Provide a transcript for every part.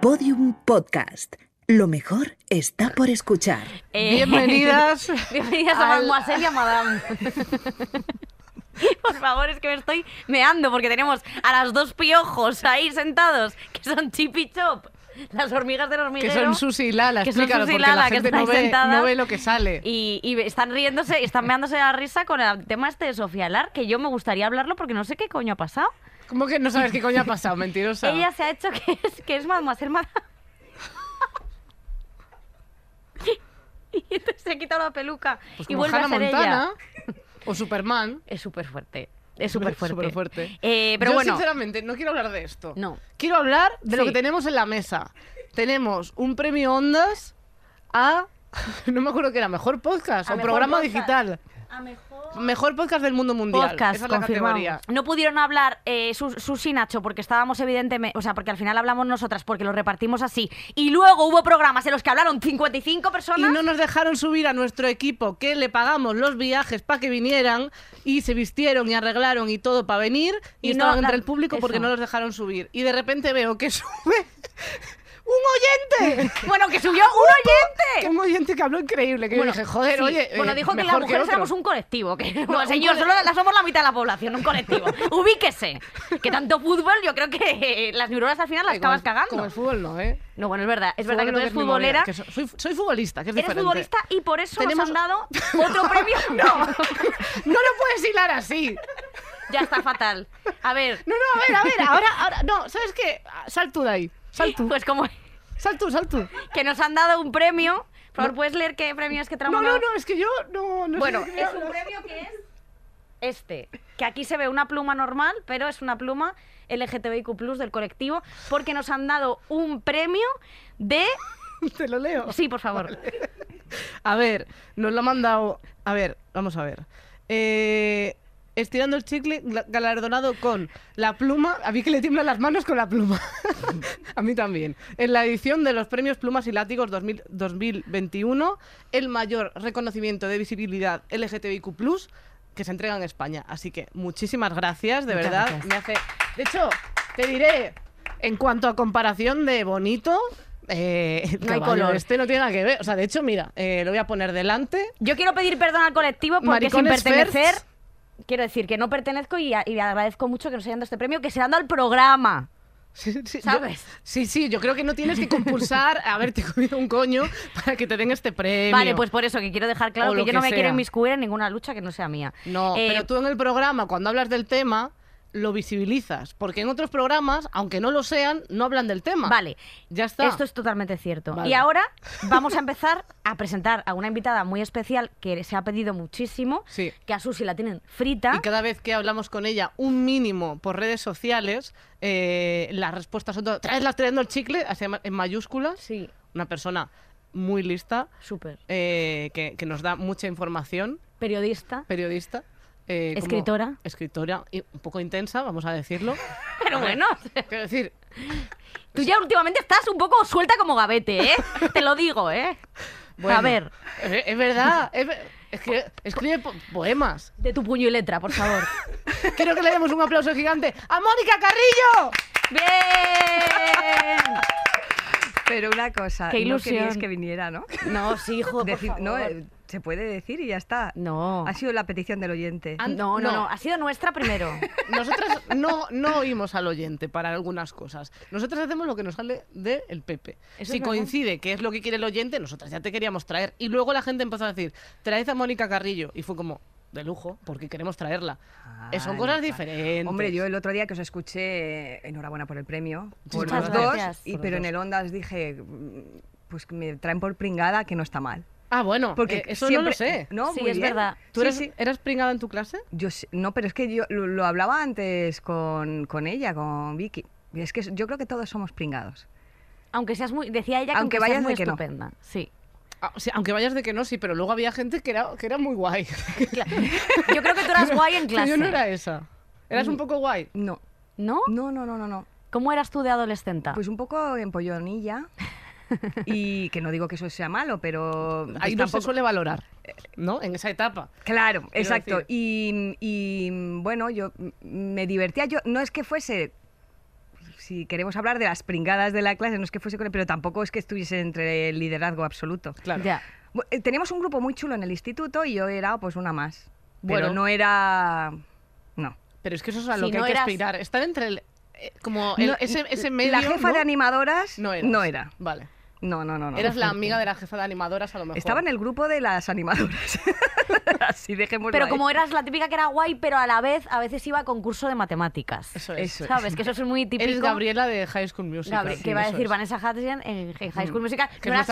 Podium Podcast. Lo mejor está por escuchar. Eh, Bienvenidas. Bienvenidas a al- Mademoiselle y a Madame. Por favor, es que me estoy meando porque tenemos a las dos piojos ahí sentados, que son Chip y Chop, las hormigas del Que hormiguero. son Susi y Lala, que son explícalo, Susi y porque Lala, la que no ve, sentadas. no ve lo que sale. Y, y están riéndose y están meándose de la risa con el tema este de Sofía Lar, que yo me gustaría hablarlo porque no sé qué coño ha pasado. ¿Cómo que no sabes qué coño ha pasado? Mentirosa. Ella se ha hecho que es, que es Mademoiselle Madame. y entonces se ha quitado la peluca Pues y como vuelve Hannah a ser Montana ella. o Superman. Es súper fuerte. Es súper fuerte. Superfuerte. Eh, pero Yo, bueno, sinceramente, no quiero hablar de esto. No. Quiero hablar de lo que tenemos en la mesa. Tenemos un premio Ondas a... No me acuerdo qué era, mejor podcast A o mejor programa podcast. digital. a mejor Mejor podcast del mundo mundial. podcast Esa es la confirmado. categoría. No pudieron hablar eh, Sus- Susi y Nacho porque estábamos evidentemente, o sea, porque al final hablamos nosotras porque lo repartimos así. Y luego hubo programas en los que hablaron 55 Y personas. no nos dejaron subir a nuestro equipo que le pagamos los viajes para que vinieran y se vistieron y arreglaron y todo para venir y, Y no estaban entre el público porque no los dejaron subir. Y de repente veo que sube un oyente. Bueno, que subió un oyente. un oyente que habló increíble. Que Bueno, dije, joder, sí. oye. Bueno, eh, dijo que las mujeres éramos un colectivo. Que, no, señor, cole- solo la somos la mitad de la población, un colectivo. Ubíquese. Que tanto fútbol, yo creo que eh, las neuronas al final las como acabas el- cagando. Como el fútbol no, ¿eh? No, bueno, es verdad. Es verdad que Fútbol tú no eres futbolera. que so- soy, soy futbolista, que es Eres diferente. futbolista y por eso Tenemos- nos han dado otro premio. No, no lo puedes hilar así. Ya está fatal. A ver, No, no, a ver, a ver, ahora, ahora, no, ¿sabes qué? Sal tú de ahí, sal tú, pues como sal tú, sal tú. que nos han dado un premio. Por favor, ¿puedes leer qué premio es que lo No, no, no, es que yo no, no Bueno, sé es un premio que es este. Que aquí se ve una pluma normal, pero es una pluma LGTBIQ Plus del colectivo, porque nos han dado un premio de. Te lo leo. Sí, por favor. A ver, nos lo ha mandado. A ver, vamos a ver. Eh, estirando el chicle, galardonado con la pluma. A mí que le tiemblan las manos con la pluma. a mí también. En la edición de los premios Plumas y Látigos 2000 2021, el mayor reconocimiento de visibilidad LGTBIQ que se entrega en España. Así que muchísimas gracias, de Muchas verdad. gracias. Me hace. De hecho, te diré, en cuanto a comparación de bonito. Eh, el No hay color. Este no tiene nada que ver. O sea, de hecho, mira, eh, lo voy a poner delante. Yo quiero pedir perdón al colectivo porque Maricones sin pertenecer. first. Quiero decir que no pertenezco y, a- y agradezco mucho que nos hayan dado este premio, que se han dado al programa. Sí, sí, ¿Sabes? yo- sí, sí, yo creo que no tienes que compulsar a haberte comido un coño para que te den este premio. Vale, pues por eso que quiero dejar claro que yo no me quiero inmiscuir en ninguna lucha que no sea mía. No, Eh, pero tú en el programa, cuando hablas del tema, lo visibilizas. Porque en otros programas, aunque no lo sean, no hablan del tema. Vale, Ya está. Esto es totalmente cierto. Vale. Y ahora vamos a empezar a presentar a una invitada muy especial que se ha pedido muchísimo, Sí. que a Susi la tienen frita. Y cada vez que hablamos con ella, un mínimo por redes sociales, eh, las respuestas son todas. Traes las tirando el chicle, así en mayúsculas. Sí, Una persona muy lista, súper. eh, que, que nos da mucha información. Periodista. periodista. Eh, como Escritora. Escritora, y un poco intensa, vamos a decirlo. Pero bueno, Quiero decir, tú ya últimamente estás un poco suelta como gavete, ¿eh? Te lo digo, ¿eh? bueno, A ver, Es, es verdad, es, que escribe po- poemas. de tu puño y letra, por favor. Quiero que le demos un aplauso gigante a Mónica Carrillo. ¡Bien! Pero una cosa, Qué no ilusión. queríais que viniera, ¿no? No, sí, hijo, por Decir- favor. no, eh, se puede decir y ya está. No. Ha sido la petición del oyente. No, no, no. no, ha sido nuestra primero. Nosotras no, no oímos al oyente para algunas cosas. Nosotras hacemos lo que nos sale del Pepe. Eso si coincide que es lo que quiere el oyente, nosotras ya te queríamos traer. Y luego la gente empezó a decir, traed a Mónica Carrillo. Y fue como, de lujo, porque queremos traerla. Eh, Son cosas diferentes. Hombre, yo el otro día que os escuché, enhorabuena por el premio, por Muchas los dos, gracias. y, Por los pero en dos. el Ondas dije, mm, pues que me traen por pringada que no está mal. Ah, bueno, Porque eh, eso siempre- no lo sé. No, Sí, muy es bien. verdad. ¿Tú Sí, eres, sí. eras pringada en tu clase? Yo sí- no, pero es que yo lo, lo hablaba antes con, con ella, con Vicky. Y es que yo creo que todos somos pringados. Aunque seas muy, decía ella que Aunque aunque, vayas seas muy de que no. estupenda. Sí. Ah, sí, aunque vayas de que no, sí, pero luego había gente que era, que era muy guay. Claro. Yo creo que tú eras guay en clase. yo no era esa. Eras un poco guay. No, ¿No? no, no, no, no. no. ¿Cómo eras tú de adolescente? Pues un poco empollonilla. y que no digo que eso sea malo, pero pues Ahí no se tampoco- suele valorar, ¿no? En esa etapa. Claro, exacto. Y, y, bueno, yo me divertía. Yo no es que fuese si queremos hablar de las pringadas de la clase, no es que fuese con él, pero tampoco es que estuviese entre el liderazgo absoluto. Claro. Ya. Eh, Teníamos un grupo muy chulo en el instituto y yo era pues una más. Pero Bueno. no era... No. Pero es que eso es a lo Si que no hay que aspirar. Estar entre el. eh, como el- No, ese, ese medio. la jefa ¿no? de animadoras No no era. Vale. No, no, no. no. Eras la amiga de la jefa de animadoras, a lo mejor. Estaba en el grupo de las animadoras. Así dejémoslo Pero ahí. como eras la típica que era guay, pero a la vez a veces iba a concurso de matemáticas. Eso es. Eso es. ¿Sabes? Que eso es muy típico. Eres Gabriela de High School Musical. Gabri- sí, que va a decir es. Vanessa Hudgens en High School Musical. Que no era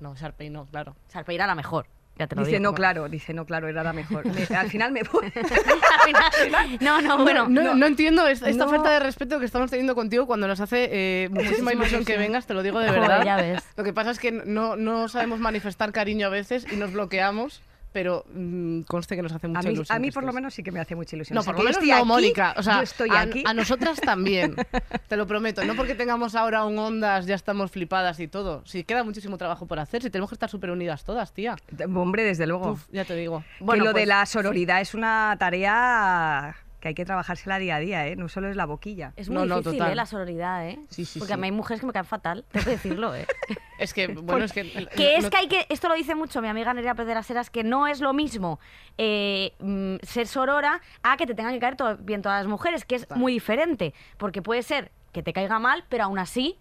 No, Sharpay no, claro. Sharpay era la mejor. Ya te lo Dice, digo. no, claro, dice, no, claro, era la mejor. Me- al final me voy. No, no, bueno. No, no entiendo esta, esta No. falta de respeto que estamos teniendo contigo cuando nos hace eh, muchísima ilusión que vengas, te lo digo de Joder, verdad. ya ves. Lo que pasa es que no, no sabemos manifestar cariño a veces y nos bloqueamos, pero mm, conste que nos hace mucha A mí, ilusión. a mí por lo menos sí que me hace mucha ilusión. No, O sea, por lo menos estoy no, aquí, Mónica. O sea, yo estoy a, aquí. a nosotras también. Te lo prometo. No porque tengamos ahora un ondas, ya estamos flipadas y todo. Si queda muchísimo trabajo por hacer, si tenemos que estar súper unidas todas, tía. Hombre, desde luego. Uf, ya te digo. Bueno, que lo de pues, la sororidad es una tarea que hay que trabajársela día a día, ¿eh? No solo es la boquilla. Es muy no, difícil. ¿eh? La sororidad, ¿eh? Sí, sí, Porque sí. a mí hay mujeres que me caen fatal, tengo que decirlo, ¿eh? Es que, bueno, es que... que es no- que hay que, esto lo dice mucho mi amiga Nerea Pérez de las Heras, que no es lo mismo eh, mm, ser sorora a que te tengan que caer to- bien todas las mujeres, que es Total. muy diferente, porque puede ser que te caiga mal, pero aún así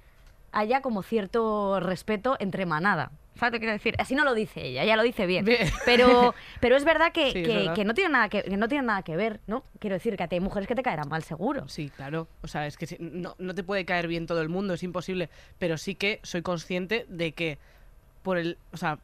haya como cierto respeto entre manada. ¿Sabes lo que quiero decir? Así no lo dice ella, ella lo dice bien. Bien. Pero, pero es verdad que, Sí, es que- verdad. que no tiene nada que, que no tiene nada que ver, ¿no? Quiero decir que hay mujeres que te caerán mal seguro. Sí, claro. O sea, es que no, no te puede caer bien todo el mundo, es imposible. Pero sí que soy consciente de que por el. O sea,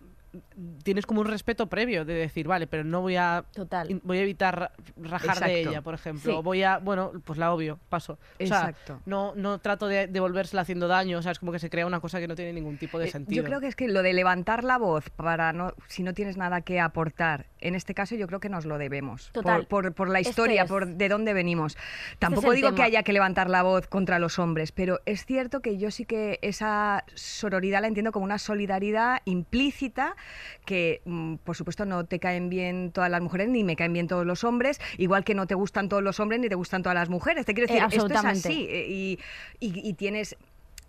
tienes como un respeto previo de decir, vale, pero no voy a. Total. Voy a evitar ra- rajar de ella, por ejemplo. Sí. O voy a. Bueno, pues la obvio, paso. O sea, Exacto. no, no trato de devolvérsela haciendo daño. O sea, es como que se crea una cosa que no tiene ningún tipo de Eh, sentido. Yo creo que es que lo de levantar la voz para no, si no tienes nada que aportar, en este caso yo creo que nos lo debemos. Total. Por, por- por la Este historia, es. por de dónde venimos. Tampoco el digo que haya que levantar la voz contra los hombres, pero es cierto que yo sí que esa sororidad la entiendo como una solidaridad implícita que, mm, por supuesto, no te caen bien todas las mujeres ni me caen bien todos los hombres, igual que no te gustan todos los hombres ni te gustan todas las mujeres. Te quiero Eh, decir, esto es así eh, y, y- y tienes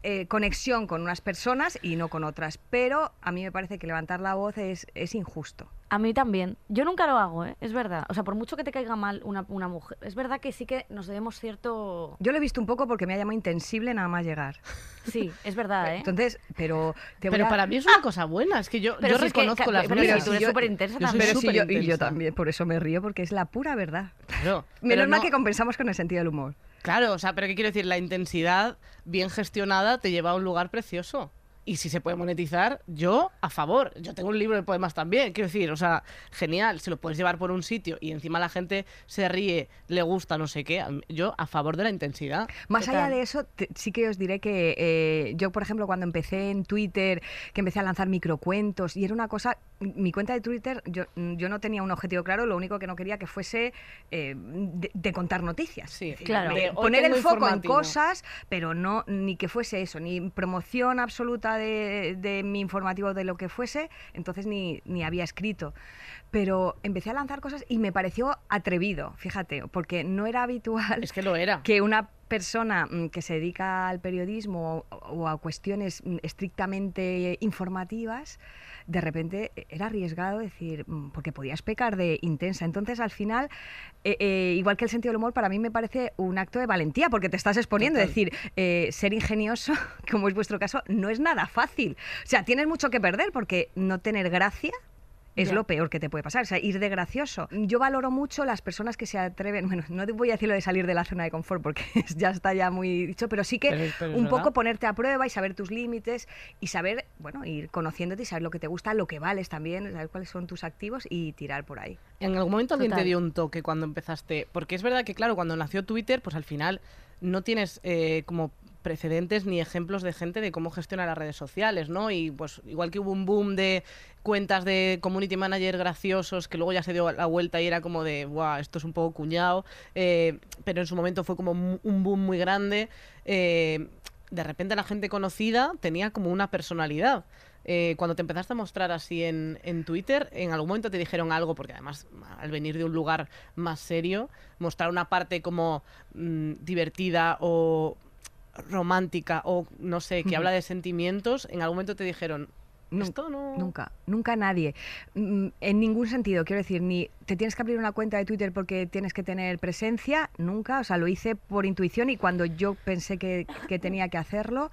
eh, conexión con unas personas y no con otras. Pero a mí me parece que levantar la voz es, es injusto. A mí también. Yo nunca lo hago, ¿eh? Es verdad. O sea, por mucho que te caiga mal una, una mujer, es verdad que sí que nos debemos cierto... Yo lo he visto un poco porque me ha llamado intensible nada más llegar. Sí, es verdad, ¿eh? Entonces, pero te voy Pero a- para mí es una cosa buena. Es que yo, Pero yo si es que reconozco las pero si tú eres yo soy también. Pero sí, yo, y yo también, por eso me río, porque es la pura verdad. Claro, Menos pero mal no- que compensamos con el sentido del humor. Claro, o sea, pero ¿qué quiero decir? La intensidad bien gestionada te lleva a un lugar precioso. Y si se puede monetizar, yo a favor. Yo tengo un libro de poemas también, quiero decir, o sea, genial, si lo puedes llevar por un sitio y encima la gente se ríe, le gusta, no sé qué, yo a favor de la intensidad. Más allá de eso, te- sí que os diré que eh, yo, por ejemplo, cuando empecé en Twitter, que empecé a lanzar microcuentos, y era una cosa, mi cuenta de Twitter, yo, yo no tenía un objetivo claro, lo único que no quería que fuese eh, de, de contar noticias. Sí, Claro. de poner el foco en cosas, pero no ni que fuese eso, ni promoción absoluta de, mi informativo de lo que fuese, entonces ni, ni había escrito. Pero empecé a lanzar cosas y me pareció atrevido, fíjate, porque no era habitual Es que lo era. que una persona mm, que se dedica al periodismo o, a cuestiones mm, estrictamente informativas, de repente eh, era arriesgado decir, mm, porque podías pecar de intensa. Entonces, al final, eh, eh, igual que el sentido del humor, para mí me parece un acto de valentía, porque te estás exponiendo. Es decir, eh, ser ingenioso, como es vuestro caso, no es nada fácil. O sea, tienes mucho que perder, porque no tener gracia es Ya. lo peor que te puede pasar, o sea, ir de gracioso. Yo valoro mucho las personas que se atreven, bueno, no te voy a decir lo de salir de la zona de confort porque ya está ya muy dicho, pero sí que Pero- pero es un verdad. poco ponerte a prueba y saber tus límites y saber, bueno, ir conociéndote y saber lo que te gusta, lo que vales también, saber cuáles son tus activos y tirar por ahí. ¿En algún momento alguien te dio un toque cuando empezaste? Porque es verdad que, claro, cuando nació Twitter, pues al final no tienes eh, como precedentes ni ejemplos de gente de cómo gestiona las redes sociales, ¿no? Y pues igual que hubo un boom de cuentas de community manager graciosos que luego ya se dio la vuelta y era como de, guau, esto es un poco cuñado, eh, pero en su momento fue como un boom muy grande. eh, de repente la gente conocida tenía como una personalidad. Eh, cuando te empezaste a mostrar así en, en Twitter, ¿en algún momento te dijeron algo? Porque además, al venir de un lugar más serio, mostrar una parte como mm, divertida o romántica o no sé, que habla de sentimientos, en algún momento te dijeron, Nun- esto no... Nunca, nunca nadie. Mm, En ningún sentido, quiero decir, ni te tienes que abrir una cuenta de Twitter porque tienes que tener presencia, nunca. O sea, lo hice por intuición y cuando yo pensé que, que tenía que hacerlo,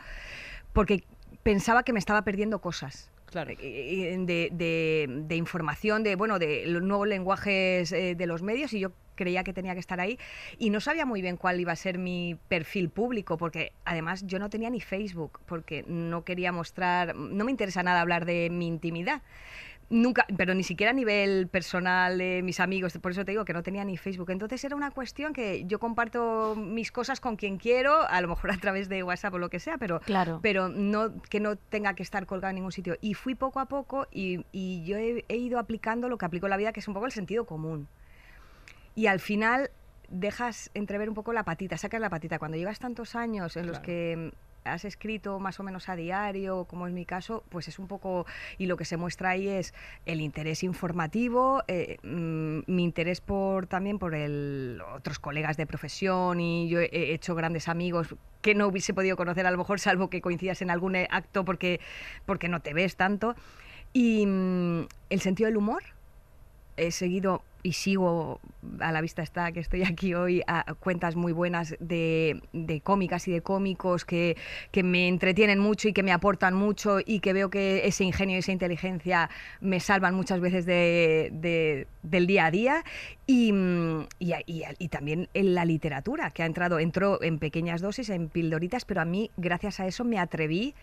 porque pensaba que me estaba perdiendo cosas. Claro. de, de- de información, de bueno, de los nuevos lenguajes eh, de los medios y yo creía que tenía que estar ahí y no sabía muy bien cuál iba a ser mi perfil público porque además yo no tenía ni Facebook porque no quería mostrar, no me interesa nada hablar de mi intimidad. Nunca, pero ni siquiera a nivel personal de mis amigos, por eso te digo que no tenía ni Facebook. Entonces era una cuestión que yo comparto mis cosas con quien quiero, a lo mejor a través de WhatsApp o lo que sea, pero Claro. pero no que no tenga que estar colgado en ningún sitio. Y fui poco a poco y, y yo he, he ido aplicando lo que aplicó la vida, que es un poco el sentido común. Y al final dejas entrever un poco la patita, sacas la patita. Cuando llevas tantos años en los que has escrito más o menos a diario, como es mi caso, pues es un poco, y lo que se muestra ahí es el interés informativo, eh, mm, mi interés por también por el, otros colegas de profesión y yo he he hecho grandes amigos que no hubiese podido conocer a lo mejor salvo que coincidas en algún acto porque, porque no te ves tanto. Y mm, el sentido del humor, he seguido y sigo, a la vista está que estoy aquí hoy, a cuentas muy buenas de, de cómicas y de cómicos que, que me entretienen mucho y que me aportan mucho y que veo que ese ingenio y esa inteligencia me salvan muchas veces de, de- del día a día. Y, mm, y, y y también en la literatura, que ha entrado, entró en pequeñas dosis, en pildoritas, pero a mí, gracias a eso, me atreví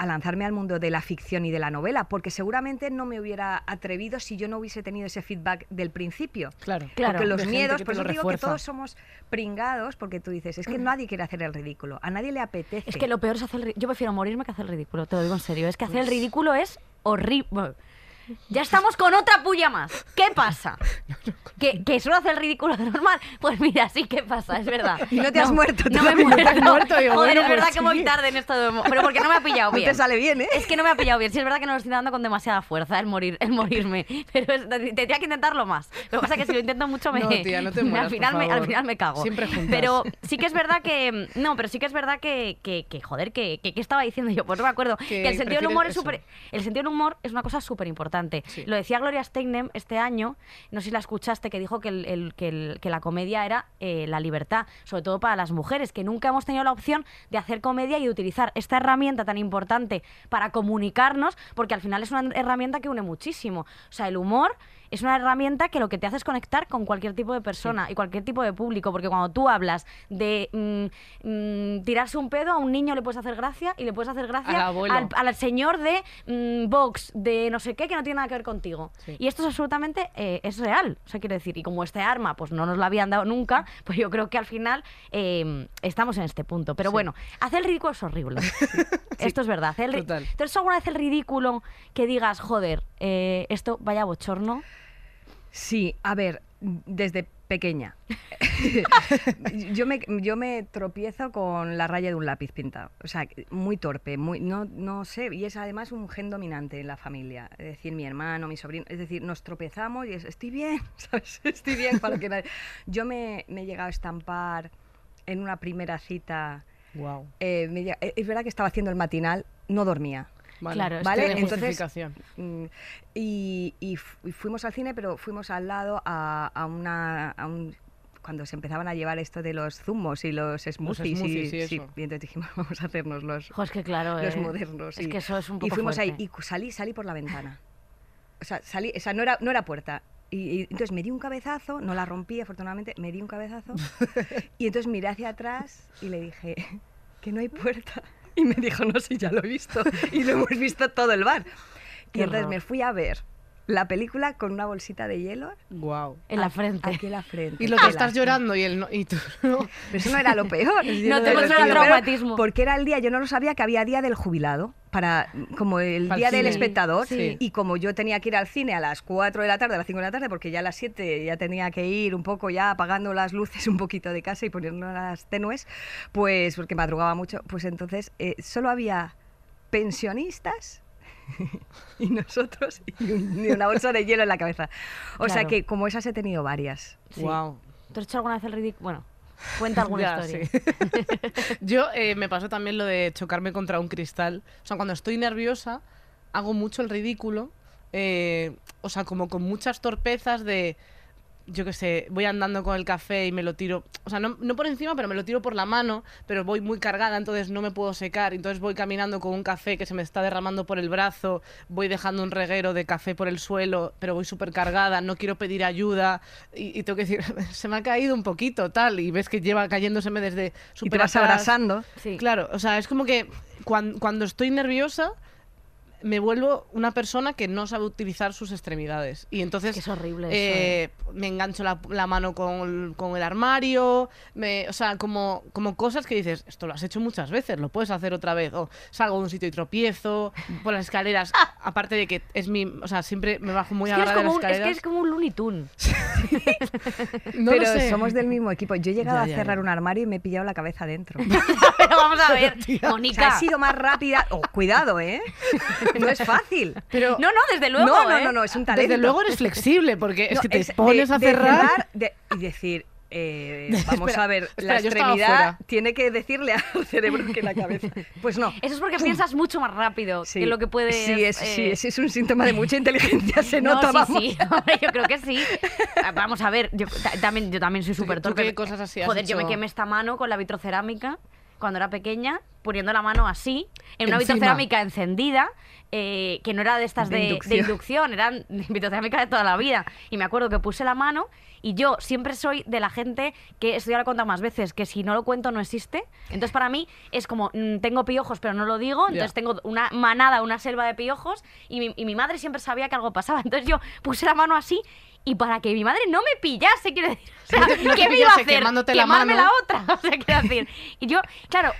a lanzarme al mundo de la ficción y de la novela, porque seguramente no me hubiera atrevido si yo no hubiese tenido ese feedback del principio. Claro. Claro. Porque los miedos, por eso digo que todos somos pringados, porque tú dices, es que nadie quiere hacer el ridículo, a nadie le apetece. Es que lo peor es hacer el ri- Yo prefiero morirme que hacer el ridículo, te lo digo en serio. Es que hacer el ridículo es horrible. Ya estamos con otra puya más. ¿Qué pasa? ¿Que, que solo hace el ridículo de normal? Pues mira, sí que pasa, es verdad. Y no te has muerto No me he muerto. No te has muerto, Joder, bueno, es verdad pues que voy sí. tarde en esto de... Pero porque no me ha pillado No bien. te sale bien, ¿eh? Es que no me ha pillado bien. Sí, es verdad que no lo estoy dando con demasiada fuerza el morir, el morirme. Pero es- tendría que intentarlo más. Lo que pasa es que si lo intento mucho me. No, tía, no te mueras, al, final por me, al final me cago. Siempre juntas. Pero sí que es verdad que. No, pero sí que es verdad que, que, que, joder, que, que, ¿qué estaba diciendo yo? Pues no me acuerdo. Que, el sentido del humor es súper. El sentido del humor es una cosa súper importante. Sí. Lo decía Gloria Steinem este año, no sé si la escuchaste, que dijo que, el, el- que, el- que la comedia era eh, la libertad, sobre todo para las mujeres, que nunca hemos tenido la opción de hacer comedia y de utilizar esta herramienta tan importante para comunicarnos, porque al final es una herramienta que une muchísimo. O sea, el humor es una herramienta que lo que te hace es conectar con cualquier tipo de persona y cualquier tipo de público, porque cuando tú hablas de mm, mm, tirarse un pedo, a un niño le puedes hacer gracia y le puedes hacer gracia Al abuelo. al, al señor de mm, Vox, de no sé qué, que no tiene nada que ver contigo. Sí. Y esto es absolutamente, eh, es real, o sea, quiero decir, y como este arma pues no nos la habían dado nunca, pues yo creo que al final eh, estamos en este punto. Pero Sí. bueno, hacer el ridículo es horrible. Esto es verdad. Hacer el Total. ¿Tú alguna vez el ridículo que digas, joder, eh, esto vaya bochorno? Sí, a ver, desde pequeña. yo, me, yo me tropiezo con la raya de un lápiz pintado. O sea, muy torpe, muy, no, no sé. Y es además un gen dominante en la familia. Es decir, mi hermano, mi sobrino. Es decir, nos tropezamos y es, estoy bien, ¿sabes? Estoy bien para que nadie... Yo me, me he llegado a estampar en una primera cita. Wow. eh, me eh, es verdad que estaba haciendo el matinal, no dormía. Vale. Claro, ¿Vale? Entonces. Mm, Y, y fu- y fuimos al cine, pero fuimos al lado a, a una... a un- cuando se empezaban a llevar esto de los zumos y los smoothies, smoothies, y, y sí, y entonces dijimos, vamos a hacernos los, Jo, es que claro, los eh, modernos. Es y, que eso es un poco y fuimos ahí y salí, salí por la ventana. O sea, salí, o sea no, era, no era puerta. Y entonces me di un cabezazo, no la rompí afortunadamente, me di un cabezazo y entonces miré hacia atrás y le dije que no hay puerta. Y me dijo, no, sí, ya lo he visto. Y lo hemos visto todo el bar. Qué y entonces me fui a ver la película con una bolsita de hielo Wow. En la a- frente. Aquí en la frente. Y lo que estás llorando y él no. Y tú no. Pero eso no era lo peor. No te el peor, traumatismo. Porque era el día, yo no lo sabía que había día del jubilado, para como el Para el día del cine. espectador. Sí. Y como yo tenía que ir al cine a las 4 de la tarde, a las 5 de la tarde, porque ya a las 7 ya tenía que ir un poco ya apagando las luces un poquito de casa y poniéndolas tenues, pues porque madrugaba mucho, pues entonces eh, solo había pensionistas y nosotros y, un- y una bolsa de hielo en la cabeza. O sea que como esas he tenido varias. Sí. Wow. ¿Tú has hecho alguna vez el ridículo? Bueno, Cuenta alguna Ya, historia. sí. Yo eh, me pasó también lo de chocarme contra un cristal. O sea, cuando estoy nerviosa, hago mucho el ridículo. eh, o sea, como con muchas torpezas de. Yo qué sé, voy andando con el café y me lo tiro. O sea, no, no por encima, pero me lo tiro por la mano. Pero voy muy cargada, entonces no me puedo secar. Entonces voy caminando con un café que se me está derramando por el brazo. Voy dejando un reguero de café por el suelo, pero voy súper cargada. No quiero pedir ayuda. Y, y tengo que decir, se me ha caído un poquito, tal. Y ves que lleva cayéndoseme desde Y te súper vas atrás. abrazando. Sí. Claro, o sea, es como que cuan- cuando estoy nerviosa me vuelvo una persona que no sabe utilizar sus extremidades. Y entonces Es horrible eso, eh, me engancho la, la mano con el, con el armario, me, o sea, como, como cosas que dices, esto lo has hecho muchas veces, lo puedes hacer otra vez. O salgo de un sitio y tropiezo, por las escaleras, aparte de que es mi, o sea, siempre me bajo muy Es a que, las como un, es que escaleras. es como un Looney Tune. No lo pero sé. somos del mismo equipo. Yo he llegado Ya, a ya, cerrar ya. un armario y me he pillado la cabeza dentro. Pero vamos a ver, O sea, Mónica. he sido más rápida. Oh, cuidado, ¿eh? No es fácil. Pero No, no, desde luego. no, no, ¿eh? no, no, es un talento. desde luego eres flexible, porque es No, que te es pones de- a cerrar. de- y decir, eh, vamos Espera, a ver, espera, la extremidad tiene que decirle al cerebro que la cabeza. Pues no. Eso es porque piensas mucho más rápido Sí. que lo que puedes. Sí, es, sí, eh, ese es un síntoma de mucha inteligencia, se no, nota, sí, vamos. sí. Hombre, yo creo que sí. Ah, Vamos a ver, yo ta- también, yo también soy súper torpe. qué cosas así Joder, yo me quemé esta mano con la vitrocerámica cuando era pequeña, poniendo la mano así, en una Encima. vitrocerámica encendida, eh, que no era de estas De de, de inducción. inducción. eran vitrocerámica de toda la vida. Y me acuerdo que puse la mano y yo siempre soy de la gente que, esto ya lo he contado más veces, que si no lo cuento no existe. Entonces para mí es como, mm, tengo piojos pero no lo digo, entonces Ya. tengo una manada, una selva de piojos y mi, y mi madre siempre sabía que algo pasaba. Entonces yo puse la mano así y para que mi madre no me pillase, quiero decir, o sea, No ¿qué me iba a hacer? quemándote la mano. la otra, o sea, quiero decir. Y yo, claro,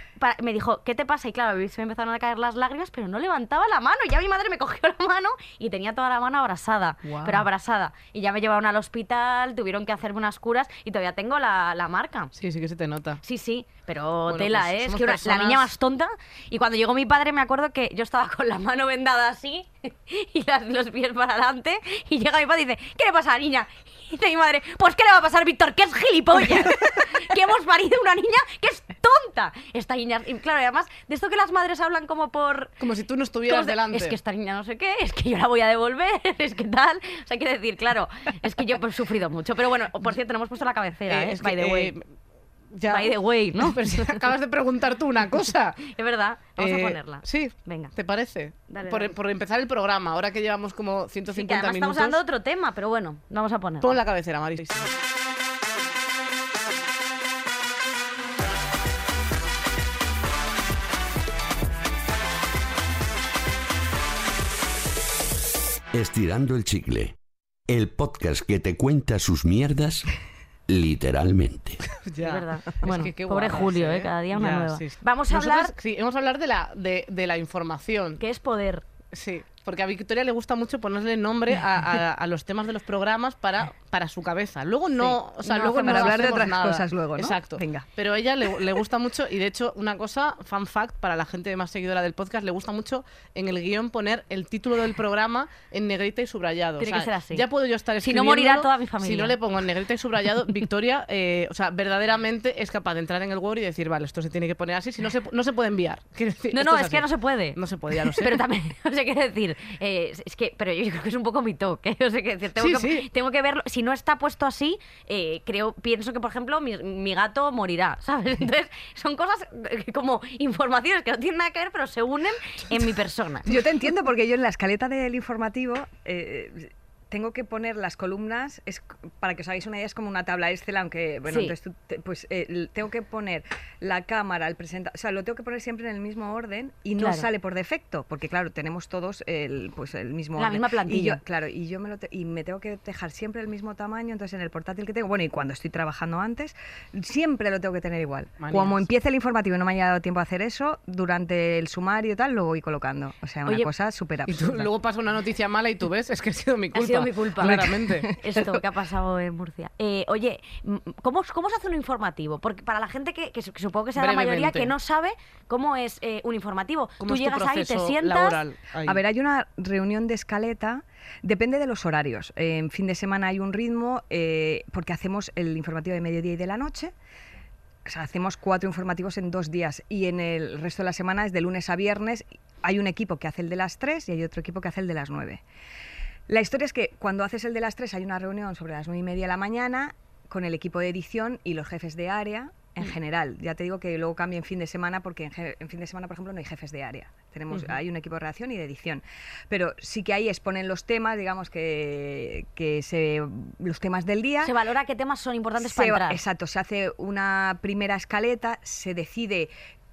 me dijo, ¿qué te pasa? Y claro, se me empezaron a caer las lágrimas, pero no levantaba la mano. Y ya mi madre me cogió la mano y tenía toda la mano abrasada, Guau. pero abrasada. Y ya me llevaron al hospital, tuvieron que hacerme unas curas y todavía tengo la, la marca. Sí, sí que se te nota. Sí, sí, pero Bueno, tela, pues ¿eh? Es que una- personas- la niña más tonta. Y cuando llegó mi padre, me acuerdo que yo estaba con la mano vendada así y las- los pies para adelante. Y llega mi padre y dice: ¿Qué le pasa a la niña? Y dice mi madre: Pues, ¿qué le va a pasar, Víctor? Que es gilipollas. que hemos parido una niña que es tonta. Esta niña. Y claro, y además, de esto que las madres hablan como por. Como si tú no estuvieras de- delante. Es que esta niña no sé qué, es que yo la voy a devolver, es que tal. O sea, quiero decir, claro, es que yo he sufrido mucho. Pero bueno, por cierto, no hemos puesto la cabecera, ¿eh? es By que, the way. eh, ya. By the way, ¿no? Pero si acabas de preguntar tú una cosa. Es verdad, vamos Eh, a ponerla. Sí. Venga. ¿Te parece? Dale, por, dale. por empezar el programa, ahora que llevamos como Sí, 150 que además minutos. estamos hablando de otro tema, pero bueno, vamos a ponerla. Pon la cabecera, Maris. Estirando el chicle. El podcast que te cuenta sus mierdas literalmente. Ya. Es verdad. Es Bueno, que pobre guapas, Julio, ¿eh? ¿eh? Cada día una Ya, nueva. sí, sí. Vamos a Nosotros, hablar Sí, vamos a hablar de la, de, de la información. que es poder. Sí, porque a Victoria le gusta mucho ponerle nombre a, a- a los temas de los programas para, para su cabeza. Luego no, o sea, No luego no Para hablar de otras nada. cosas luego, ¿no? Exacto. Venga. Pero a ella le, le gusta mucho, y de hecho, una cosa, fun fact, para la gente más seguidora del podcast, le gusta mucho en el guion poner el título del programa en negrita y subrayado. Tiene O sea, que ser así. Ya puedo yo estar Si no, morirá toda mi familia. Si no le pongo en negrita y subrayado, Victoria, eh, o sea, verdaderamente es capaz de entrar en el Word y decir, vale, esto se tiene que poner así, si no se, no se puede enviar. Decir, No, no, es que no se puede. No se puede, ya lo sé. Pero también, o sea, quiero decir, eh, es que, pero yo creo que es un poco mi toque. O sea, que decir, tengo, Sí, que, sí. tengo que verlo. Si no está puesto así, eh, creo, pienso que, por ejemplo, mi, mi gato morirá, ¿sabes? Entonces, son cosas eh, como informaciones que no tienen nada que ver, pero se unen en mi persona. Yo te entiendo porque yo en la escaleta del informativo eh, tengo que poner las columnas, es, para que os hagáis una idea, es como una tabla Excel, aunque, bueno, Sí. entonces tú te- pues eh, tengo que poner la cámara, el presentador, o sea, lo tengo que poner siempre en el mismo orden y no Claro. sale por defecto, porque claro, tenemos todos el, pues, el mismo La orden. misma Y plantilla. yo, claro, y yo me, lo te- y me tengo que dejar siempre el mismo tamaño, entonces en el portátil que tengo, bueno, y cuando estoy trabajando antes, siempre lo tengo que tener igual. Manías. Como empiece el informativo y no me haya dado tiempo a hacer eso, durante el sumario y tal, lo voy colocando. O sea, una Oye, cosa súper Y tú, absurda. luego pasa una noticia mala y tú ves, es que ha sido mi culpa. Sido mi culpa. Claramente. Esto que ha pasado en Murcia. Eh, oye, ¿cómo, ¿cómo se hace un informativo? Porque para la gente que, que su- que supongo que sea la mayoría que no sabe cómo es eh, un informativo. ¿Cómo Tú llegas ahí, te sientas. ahí? A ver, hay una reunión de escaleta, depende de los horarios. En fin de semana hay un ritmo, eh, porque hacemos el informativo de mediodía y de la noche. o sea, hacemos cuatro informativos en dos días y en el resto de la semana es de lunes a viernes. Hay un equipo que hace el de las tres y hay otro equipo que hace el de las nueve. La historia es que cuando haces el de las tres hay una reunión sobre las nueve y media de la mañana con el equipo de edición y los jefes de área en general. Ya te digo que luego cambia en fin de semana porque en, fin de semana, por ejemplo, no hay jefes de área. Tenemos, Hay un equipo de redacción y de edición. Pero sí que ahí exponen los temas, digamos que, que se, los temas del día. Se valora qué temas son importantes Se para entrar. Exacto, se hace una primera escaleta, se decide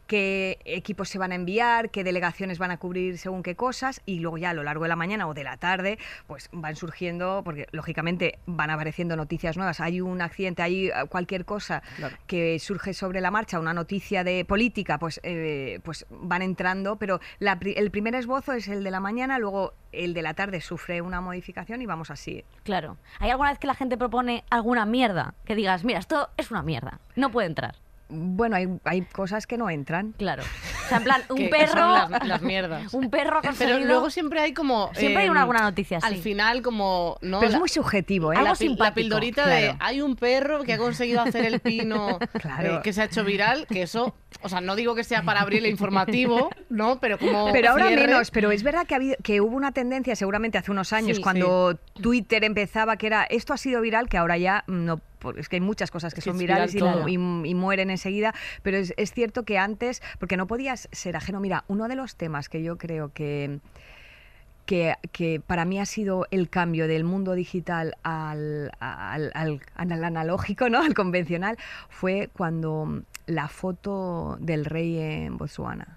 qué equipos se van a enviar, qué delegaciones van a cubrir según qué cosas y luego ya a lo largo de la mañana o de la tarde pues van surgiendo, porque lógicamente van apareciendo noticias nuevas, hay un accidente, hay eh, cualquier cosa Claro. que surge sobre la marcha, una noticia de política, pues, eh, pues van entrando, pero la el primer esbozo es el de la mañana, luego el de la tarde sufre una modificación y vamos así. Claro. ¿Hay alguna vez que la gente propone alguna mierda? Que digas, mira, esto es una mierda. No puede entrar. Bueno, hay, hay cosas que no entran. Claro. O sea, en plan, un Que- perro. son las, las mierdas. Un perro ha Pero conseguido- luego siempre hay como... Siempre hay em, una alguna noticia, Al sí. final como... ¿no? Pero es La- muy subjetivo, ¿eh? Algo la, pil- la simpático, pildorita de claro. hay un perro que ha conseguido hacer el pino Claro. eh, que se ha hecho viral, que eso, o sea, no digo que sea para abrir el informativo, ¿no? Pero como Pero ahora cierre- menos, pero es verdad que, ha habido, que hubo una tendencia seguramente hace unos años Sí, cuando Twitter empezaba que era esto ha sido viral, que ahora ya no, es que hay muchas cosas que Es que son es virales y, viral todo. y- y mueren enseguida, pero es, es cierto que antes, porque no podías ser ajeno, mira, uno de los temas que yo creo que... Que, que para mí ha sido el cambio del mundo digital al, al- al- al analógico, ¿no? al convencional, fue cuando la foto del rey en Botswana.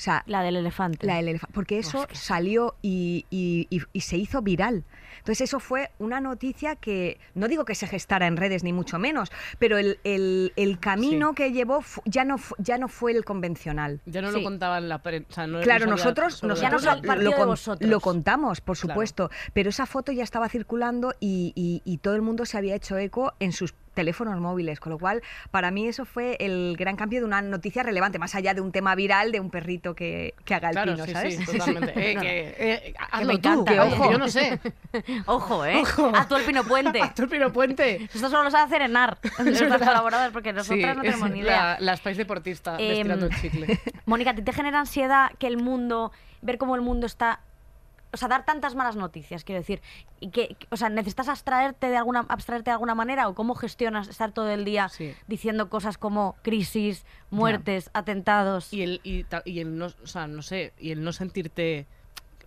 O sea, La del elefante. la del elefante. Porque eso salió y, y- y- y se hizo viral. Entonces eso fue una noticia que, no digo que se gestara en redes ni mucho menos, pero el, el- el camino Sí. que llevó ya, no ya no fue el convencional. Ya no Sí. lo contaban la prensa. no- Claro, nosotros, nosotros lo, contamos, por Claro. supuesto, pero esa foto ya estaba circulando y, y- y todo el mundo se había hecho eco en sus teléfonos móviles, con lo cual para mí eso fue el gran cambio de una noticia relevante, más allá de un tema viral de un perrito que, que haga el Claro, pino, sí, ¿sabes? sí, totalmente. Eh, que, eh, hazlo me tú, que ¿eh? ojo, yo no sé. Ojo, ¿eh? A tú el pino puente. Tú el Pino Puente. Esto solo lo sabe hacer Enar, nuestras colaboradoras, porque nosotras no tenemos ni idea. La, la deportista de estirando el chicle. Mónica, ¿a ti te genera ansiedad que el mundo, ver cómo el mundo está, o sea, dar tantas malas noticias, quiero decir, y que, o sea, necesitas abstraerte de alguna, abstraerte de alguna manera o cómo gestionas estar todo el día Sí. diciendo cosas como crisis, muertes, atentados? Y el, y el no, o sea, no sé, y el no sentirte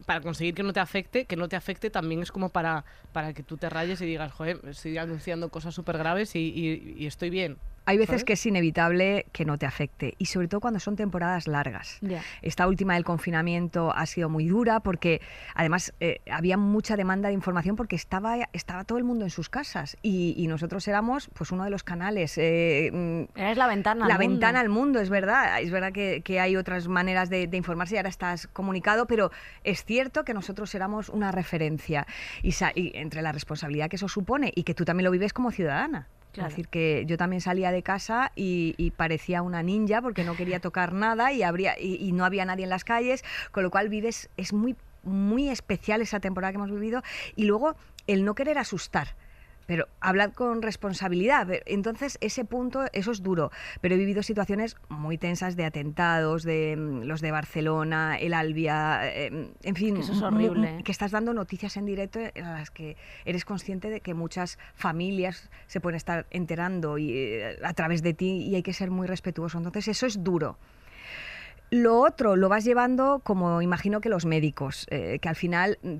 para conseguir que no te afecte, que no te afecte también es como para, para que tú te rayes y digas, joder, estoy anunciando cosas súper graves y, y- y estoy bien. Hay veces ¿sabes? que es inevitable que no te afecte y sobre todo cuando son temporadas largas. Ya. Esta última del confinamiento ha sido muy dura porque además eh, había mucha demanda de información porque estaba, estaba todo el mundo en sus casas y, y nosotros éramos pues uno de los canales. eh, mm, Eres la ventana. la al mundo. ventana al mundo, es verdad. Es verdad que, que hay otras maneras de, de informarse y ahora estás comunicado, pero es cierto que nosotros éramos una referencia y, y entre la responsabilidad que eso supone y que tú también lo vives como ciudadana. Claro. Es decir, que yo también salía de casa y, y parecía una ninja porque no quería tocar nada y, habría, y, y no había nadie en las calles, con lo cual vives, es muy, muy especial esa temporada que hemos vivido. Y luego el no querer asustar. Pero hablad con responsabilidad. Entonces, ese punto, eso es duro. Pero he vivido situaciones muy tensas de atentados, de mm, los de Barcelona, el Albia, eh, en fin. Que eso es horrible. Que estás dando noticias en directo en las que eres consciente de que muchas familias se pueden estar enterando y, eh, a través de ti y hay que ser muy respetuoso. Entonces, eso es duro. Lo otro lo vas llevando como imagino que los médicos, eh, que al final mm,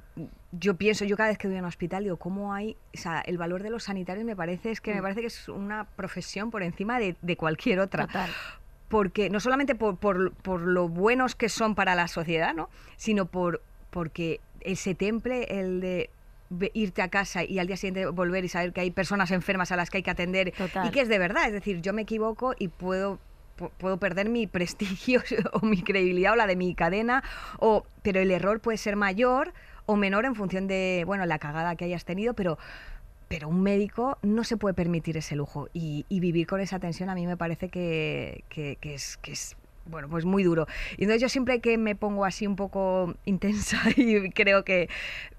yo pienso, yo cada vez que voy a un hospital digo, ¿cómo hay? O sea, el valor de los sanitarios me parece, es que me parece que es una profesión por encima de, de cualquier otra. Total. Porque no solamente por, por, por lo buenos que son para la sociedad, ¿no? Sino por porque ese temple, el de irte a casa y al día siguiente volver y saber que hay personas enfermas a las que hay que atender Total. y que es de verdad, es decir, yo me equivoco y puedo pu- puedo perder mi prestigio o mi credibilidad o la de mi cadena o pero el error puede ser mayor o menor en función de bueno la cagada que hayas tenido pero pero un médico no se puede permitir ese lujo y, y vivir con esa tensión a mí me parece que, que- que es, que es bueno, pues muy duro. Y entonces yo siempre que me pongo así un poco intensa y creo que,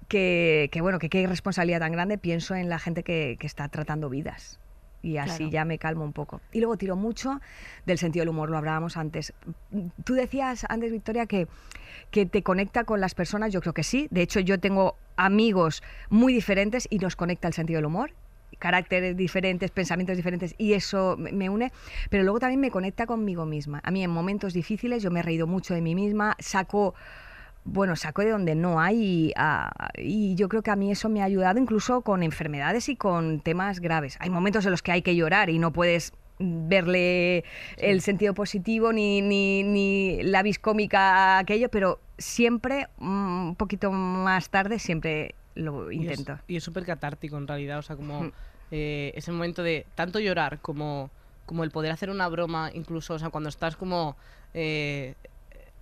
que, que, bueno, que qué responsabilidad tan grande, pienso en la gente que, que está tratando vidas. y así Claro. ya me calmo un poco. Y luego tiro mucho del sentido del humor, lo hablábamos antes. Tú decías antes, Victoria, que, que te conecta con las personas, yo creo que sí. De hecho, yo tengo amigos muy diferentes y nos conecta el sentido del humor caracteres diferentes, pensamientos diferentes y eso me- une, pero luego también me conecta conmigo misma. A mí en momentos difíciles yo me he reído mucho de mí misma, saco bueno, saco de donde no hay y, y yo creo que a mí eso me ha ayudado incluso con enfermedades y con temas graves. Hay momentos en los que hay que llorar y no puedes verle el sentido positivo ni, ni, ni la vis cómica a aquello, pero siempre, mm, un poquito más tarde, siempre lo intento. Y es súper catártico en realidad, o sea, como eh, ese momento de tanto llorar como, como el poder hacer una broma, incluso, o sea, cuando estás como... eh,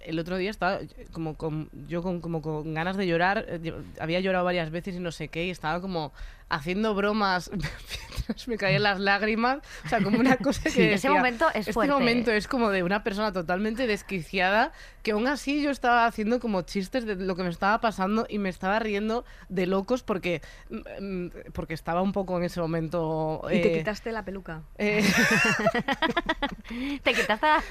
el otro día estaba como con, yo con, como con ganas de llorar, eh, había llorado varias veces y no sé qué, y estaba como haciendo bromas mientras me caían las lágrimas, o sea, como una cosa que Sí, ese decía, momento es Este fuerte. momento es como de una persona totalmente desquiciada, que aún así yo estaba haciendo como chistes de lo que me estaba pasando y me estaba riendo de locos porque, mm, mm, porque estaba un poco en ese momento... ¿Y te eh, quitaste la peluca? eh, Te quitaste la-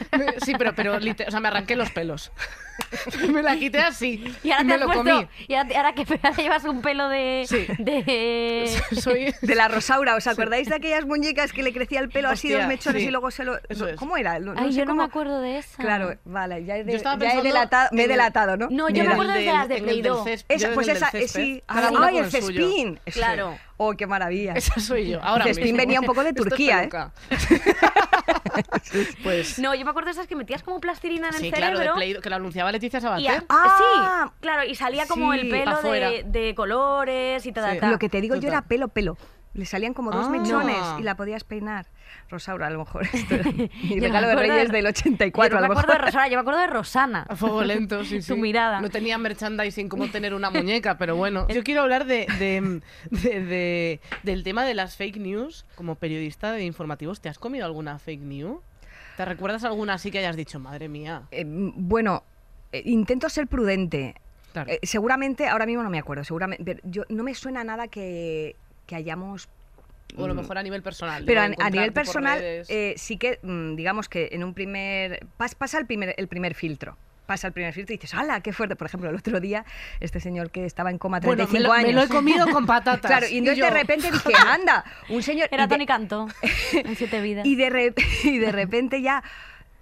sí, pero, pero o sea, me arranqué los pelos. me la quité así Y ahora te me has lo puesto... comí. Y ahora, ahora que ahora llevas un pelo de... Sí. De... Soy... De la Rosaura, ¿os acordáis de aquellas muñecas que le crecía el pelo así, dos mechones sí. y luego se lo... Eso es. ¿Cómo era? No- no Ay, sé yo no me acuerdo de esa. Claro, vale, ya he, de- Yo estaba ya he delatado, me he delatado, ¿no? No, yo Mira. me acuerdo de las de yo pues esa, eh, sí. ¡Ay, el. Cespín! Claro. ¡Oh, qué maravilla! Esa soy yo, ahora venía un poco de Esto es Turquía, ¿eh? pues... No, yo me acuerdo de esas que metías como plastilina en el Sí, claro, cerebro. Play- que lo anunciaba Leticia y Sabater. a- Ah, sí, claro, y salía como sí, el pelo de, de colores y tal, Sí. tal. Lo que te digo yo era pelo, pelo. Le salían como dos Ah. mechones No. y la podías peinar. Rosaura, a lo mejor. Mi regalo me de Reyes de- del Yo 84, no a me lo acuerdo de mejor. Rosana, yo me acuerdo de Rosana. A fuego lento, sí, sí. Tu mirada. No tenía merchandising como tener una muñeca, pero bueno. Yo quiero hablar de, de- de- de- del tema de las fake news. Como periodista de informativos, ¿te has comido alguna fake news? ¿Te recuerdas alguna así que hayas dicho, madre mía? Eh, bueno, eh, intento ser prudente. Claro. Eh, seguramente, ahora mismo no me acuerdo, seguramente. pero yo, no me suena nada que, que hayamos o a lo mejor a nivel personal. Pero a, nivel personal, eh, sí que, mm, digamos que en un primer. pas- pasa el primer, el primer filtro. Pasa el primer filtro y dices, ¡hala, qué fuerte! Por ejemplo, el otro día, este señor que estaba en coma bueno, 35 me lo, años. me lo he comido con patatas. Claro, y entonces yo- de repente dije, anda, un señor. Era Tony Canto en Siete Vidas. y de, re- y de repente ya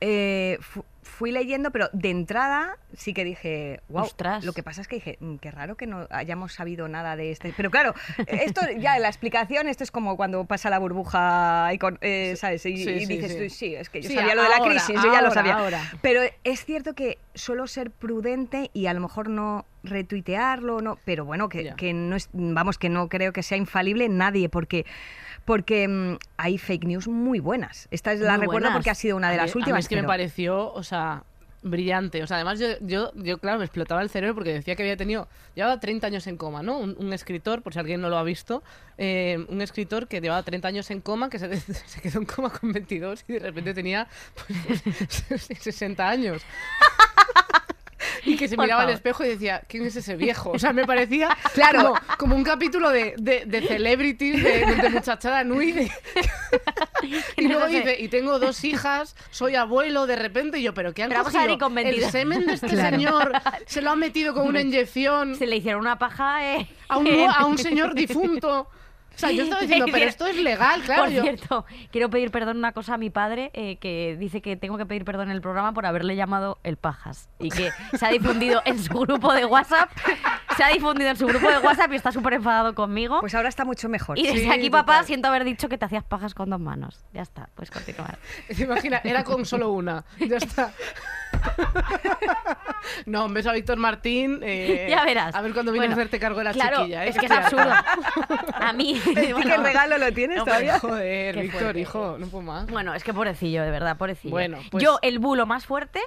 eh, fu- fui leyendo, pero de entrada sí que dije, wow. Ostras. Lo que pasa es que dije, "Mm, qué raro que no hayamos sabido nada de este. Pero claro, esto ya la explicación, esto es como cuando pasa la burbuja, y con- eh, ¿sabes? Y, Sí, y sí, dices sí. es que yo sabía lo de la ahora, crisis, yo ya lo sabía. ahora. Pero es cierto que suelo ser prudente y a lo mejor no retuitearlo, no, pero bueno, que, que no es, vamos, que no creo que sea infalible nadie, porque porque mm, hay fake news muy buenas. Esta es la Muy recuerdo buenas. porque ha sido una de A mí- las a mí últimas. es que me pareció, o sea, brillante. O sea, además yo, yo, yo, claro, me explotaba el cerebro porque decía que había tenido, llevaba 30 años en coma, ¿no? Un, escritor, por si alguien no lo ha visto, eh, un escritor que llevaba 30 años en coma, que se, se quedó en coma con 22 y de repente tenía pues, 60 años. Y que se Por miraba al favor. espejo y decía, ¿quién es ese viejo? O sea, me parecía Claro. como, como un capítulo de, de, de celebrities, de, de muchachada nui. de- y luego No sé. dice, y tengo dos hijas, soy abuelo de repente, y yo, ¿pero qué han Pero vamos a ver, cogido? El 22. semen de este Claro. señor se lo han metido con una inyección Se le hicieron una paja eh, a un, a un señor difunto. Sea, yo estaba diciendo, pero esto es legal, claro. Por yo- cierto, quiero pedir perdón una cosa a mi padre, eh, que dice que tengo que pedir perdón en el programa por haberle llamado el pajas. Y que se ha difundido en su grupo de WhatsApp. Se ha difundido en su grupo de WhatsApp y está súper enfadado conmigo. Pues ahora está mucho mejor. y desde sí, aquí, papá, total. siento haber dicho que te hacías pajas con dos manos. Ya está, pues continuar. ¿Te imaginas? Era con solo una. Ya está. No, un beso a Víctor Martín. eh, ya verás. A ver cuándo vienes Bueno, a hacerte cargo de la claro, chiquilla. ¿eh? es que es absurdo. A mí... ¿Y bueno, qué regalo lo tienes no, todavía? Joder, Qué Víctor, fuerte. hijo, no puedo más. Bueno, es que pobrecillo, de verdad, pobrecillo. Bueno, pues- Yo, el bulo más fuerte,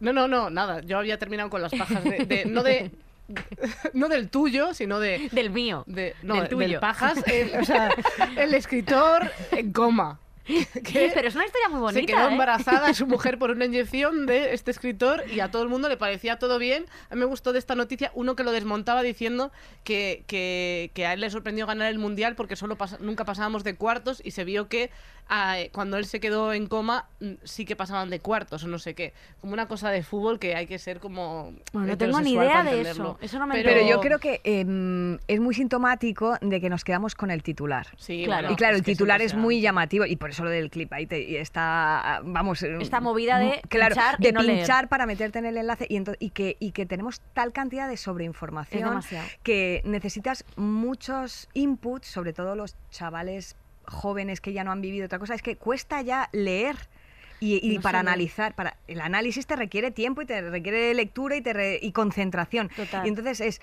No, no, no, nada. Yo había terminado con las pajas de, de- no de no del tuyo, sino de del mío. de no, Del del tuyo. pajas, el, o sea, el escritor en coma. que Pero es una historia muy bonita. se quedó ¿eh? embarazada de su mujer por una inyección de este escritor y a todo el mundo le parecía todo bien. A mí me gustó de esta noticia uno que lo desmontaba diciendo que, que, que a él le sorprendió ganar el mundial porque solo nunca pasábamos de cuartos y se vio que cuando él se quedó en coma mm, sí que pasaban de cuartos o no sé qué. Como una cosa de fútbol que hay que ser como. Bueno, no tengo ni idea de entenderlo. eso. Eso no me Pero- Pero, yo creo que em, es muy sintomático de que nos quedamos con el titular. Sí, Claro. bueno, y claro, el titular es muy llamativo y por eso lo del clip ahí te, y está, vamos, eh, Esta movida de claro, pinchar de no leer. pinchar para meterte en el enlace y, que y que tenemos tal cantidad de sobreinformación que necesitas muchos inputs, sobre todo los chavales jóvenes que ya no han vivido otra cosa, es que cuesta ya leer. Y, y No para analizar, para el análisis te requiere tiempo y te requiere lectura y, te re- y concentración. Total. Y entonces es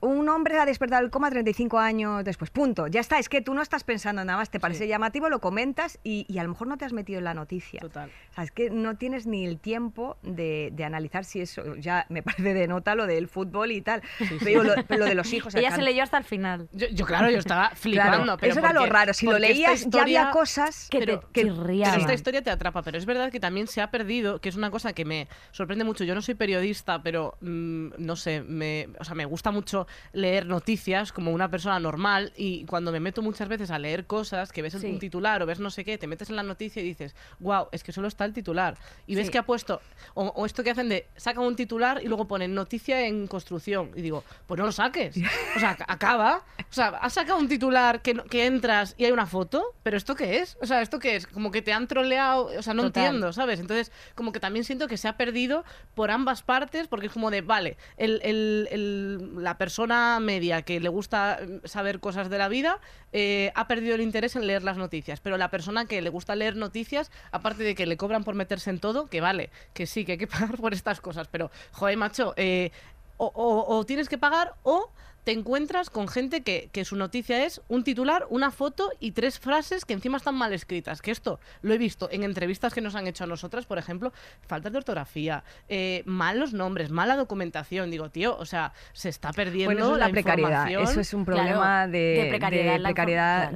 un hombre ha despertado del coma 35 años después. Punto. Ya está. Es que tú no estás pensando nada más. Te parece Sí. llamativo, lo comentas y, y a lo mejor no te has metido en la noticia. Total. O sea, es que no tienes ni el tiempo de, de analizar si eso ya me parece de nota lo del fútbol y tal. Pero lo, lo de los hijos. Ella el se leyó hasta el final. Yo, yo, claro, yo estaba flipando. Claro, pero eso era lo raro. Si lo leías, ya había cosas Que Pero- te que-. Pero esta historia te atrapa, pero es verdad que también se ha perdido, que es una cosa que me sorprende mucho. Yo no soy periodista, pero mm, no sé, me, o sea, me gusta mucho leer noticias como una persona normal y cuando me meto muchas veces a leer cosas que ves Sí. un titular o ves no sé qué, te metes en la noticia y dices, wow, es que solo está el titular. Y ves Sí. que ha puesto, o, o esto que hacen de, sacan un titular y luego ponen noticia en construcción. Y digo, pues no lo saques. O sea, ac- acaba. O sea, has sacado un titular que, que entras y hay una foto, pero ¿esto qué es? O sea, ¿esto qué es? Como que te han troleado, o sea, no Total. entiendo, ¿sabes? Entonces, como que también siento que se ha perdido por ambas partes, porque es como de, vale, el, el- el- la persona media que le gusta saber cosas de la vida eh, ha perdido el interés en leer las noticias, pero la persona que le gusta leer noticias, aparte de que le cobran por meterse en todo, que vale, que sí, que hay que pagar por estas cosas, pero, joder, macho, eh, o tienes que pagar o te encuentras con gente que, que su noticia es un titular, una foto y tres frases que encima están mal escritas. Que esto lo he visto en entrevistas que nos han hecho a nosotras, por ejemplo, faltas de ortografía, eh, malos nombres, mala documentación. Digo, tío, o sea, se está perdiendo Bueno, eso es la, precariedad. Eso es un Claro, problema de, de precariedad de precariedad,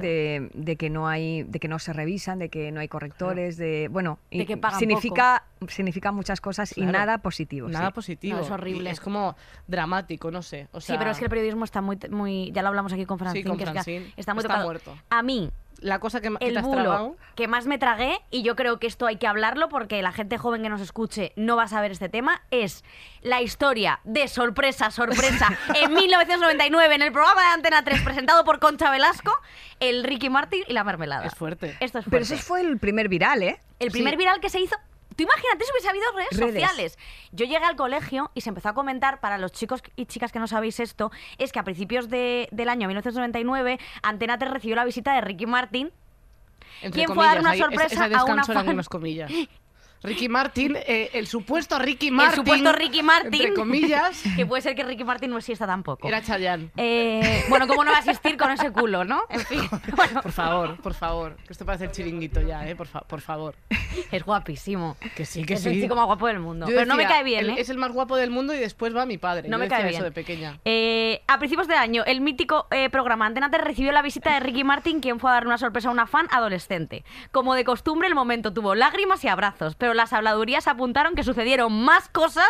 que no hay, de que no se revisan, de que no hay correctores, de bueno, De y que pagan significa significa muchas cosas y nada positivo. Nada sí. positivo. No, es Y horrible. Es como dramático, no sé. O sea, sí, pero es que el periodismo está muy, muy ya lo hablamos aquí con Francine, con que es que Francine. está muy Está tocado. muerto. A mí, la cosa que, el te has bulo que más me tragué, y yo creo que esto hay que hablarlo porque la gente joven que nos escuche no va a saber este tema, es la historia de sorpresa, sorpresa, en 1999 en el programa de Antena 3 presentado por Concha Velasco, el Ricky Martin y la mermelada. Es fuerte. Esto es Pero fuerte. eso fue el primer viral, ¿eh? El primer Sí. viral que se hizo. Tú imagínate si hubiese habido redes, Redes. sociales. Yo llegué al colegio y se empezó a comentar, para los chicos y chicas que no sabéis esto, es que a principios de- del año 1999, Antena 3 recibió la visita de Ricky Martin. Entre ¿Quién fue a dar una sorpresa a una fan? comillas. Ricky Martin, eh, el supuesto Ricky Martin. supuesto Ricky Martin. Entre comillas, Que puede ser que Ricky Martin no exista tampoco. era Chayanne. Eh, bueno, ¿cómo no va a asistir con ese culo, no? En fin, bueno, Por favor, por favor. Que esto parece el chiringuito ya, ¿eh? Por, fa- por favor. es guapísimo. Que sí, que es sí. el chico más guapo del mundo. Yo Pero no me cae bien, el- ¿eh? Es el más guapo del mundo y después va mi padre. No Yo me cae eso bien. de pequeña. Eh, a principios de año, el mítico programa Antena 3 recibió la visita de Ricky Martin, quien fue a dar una sorpresa a una fan adolescente. Como de costumbre, el momento tuvo lágrimas y abrazos, pero las habladurías apuntaron que sucedieron más cosas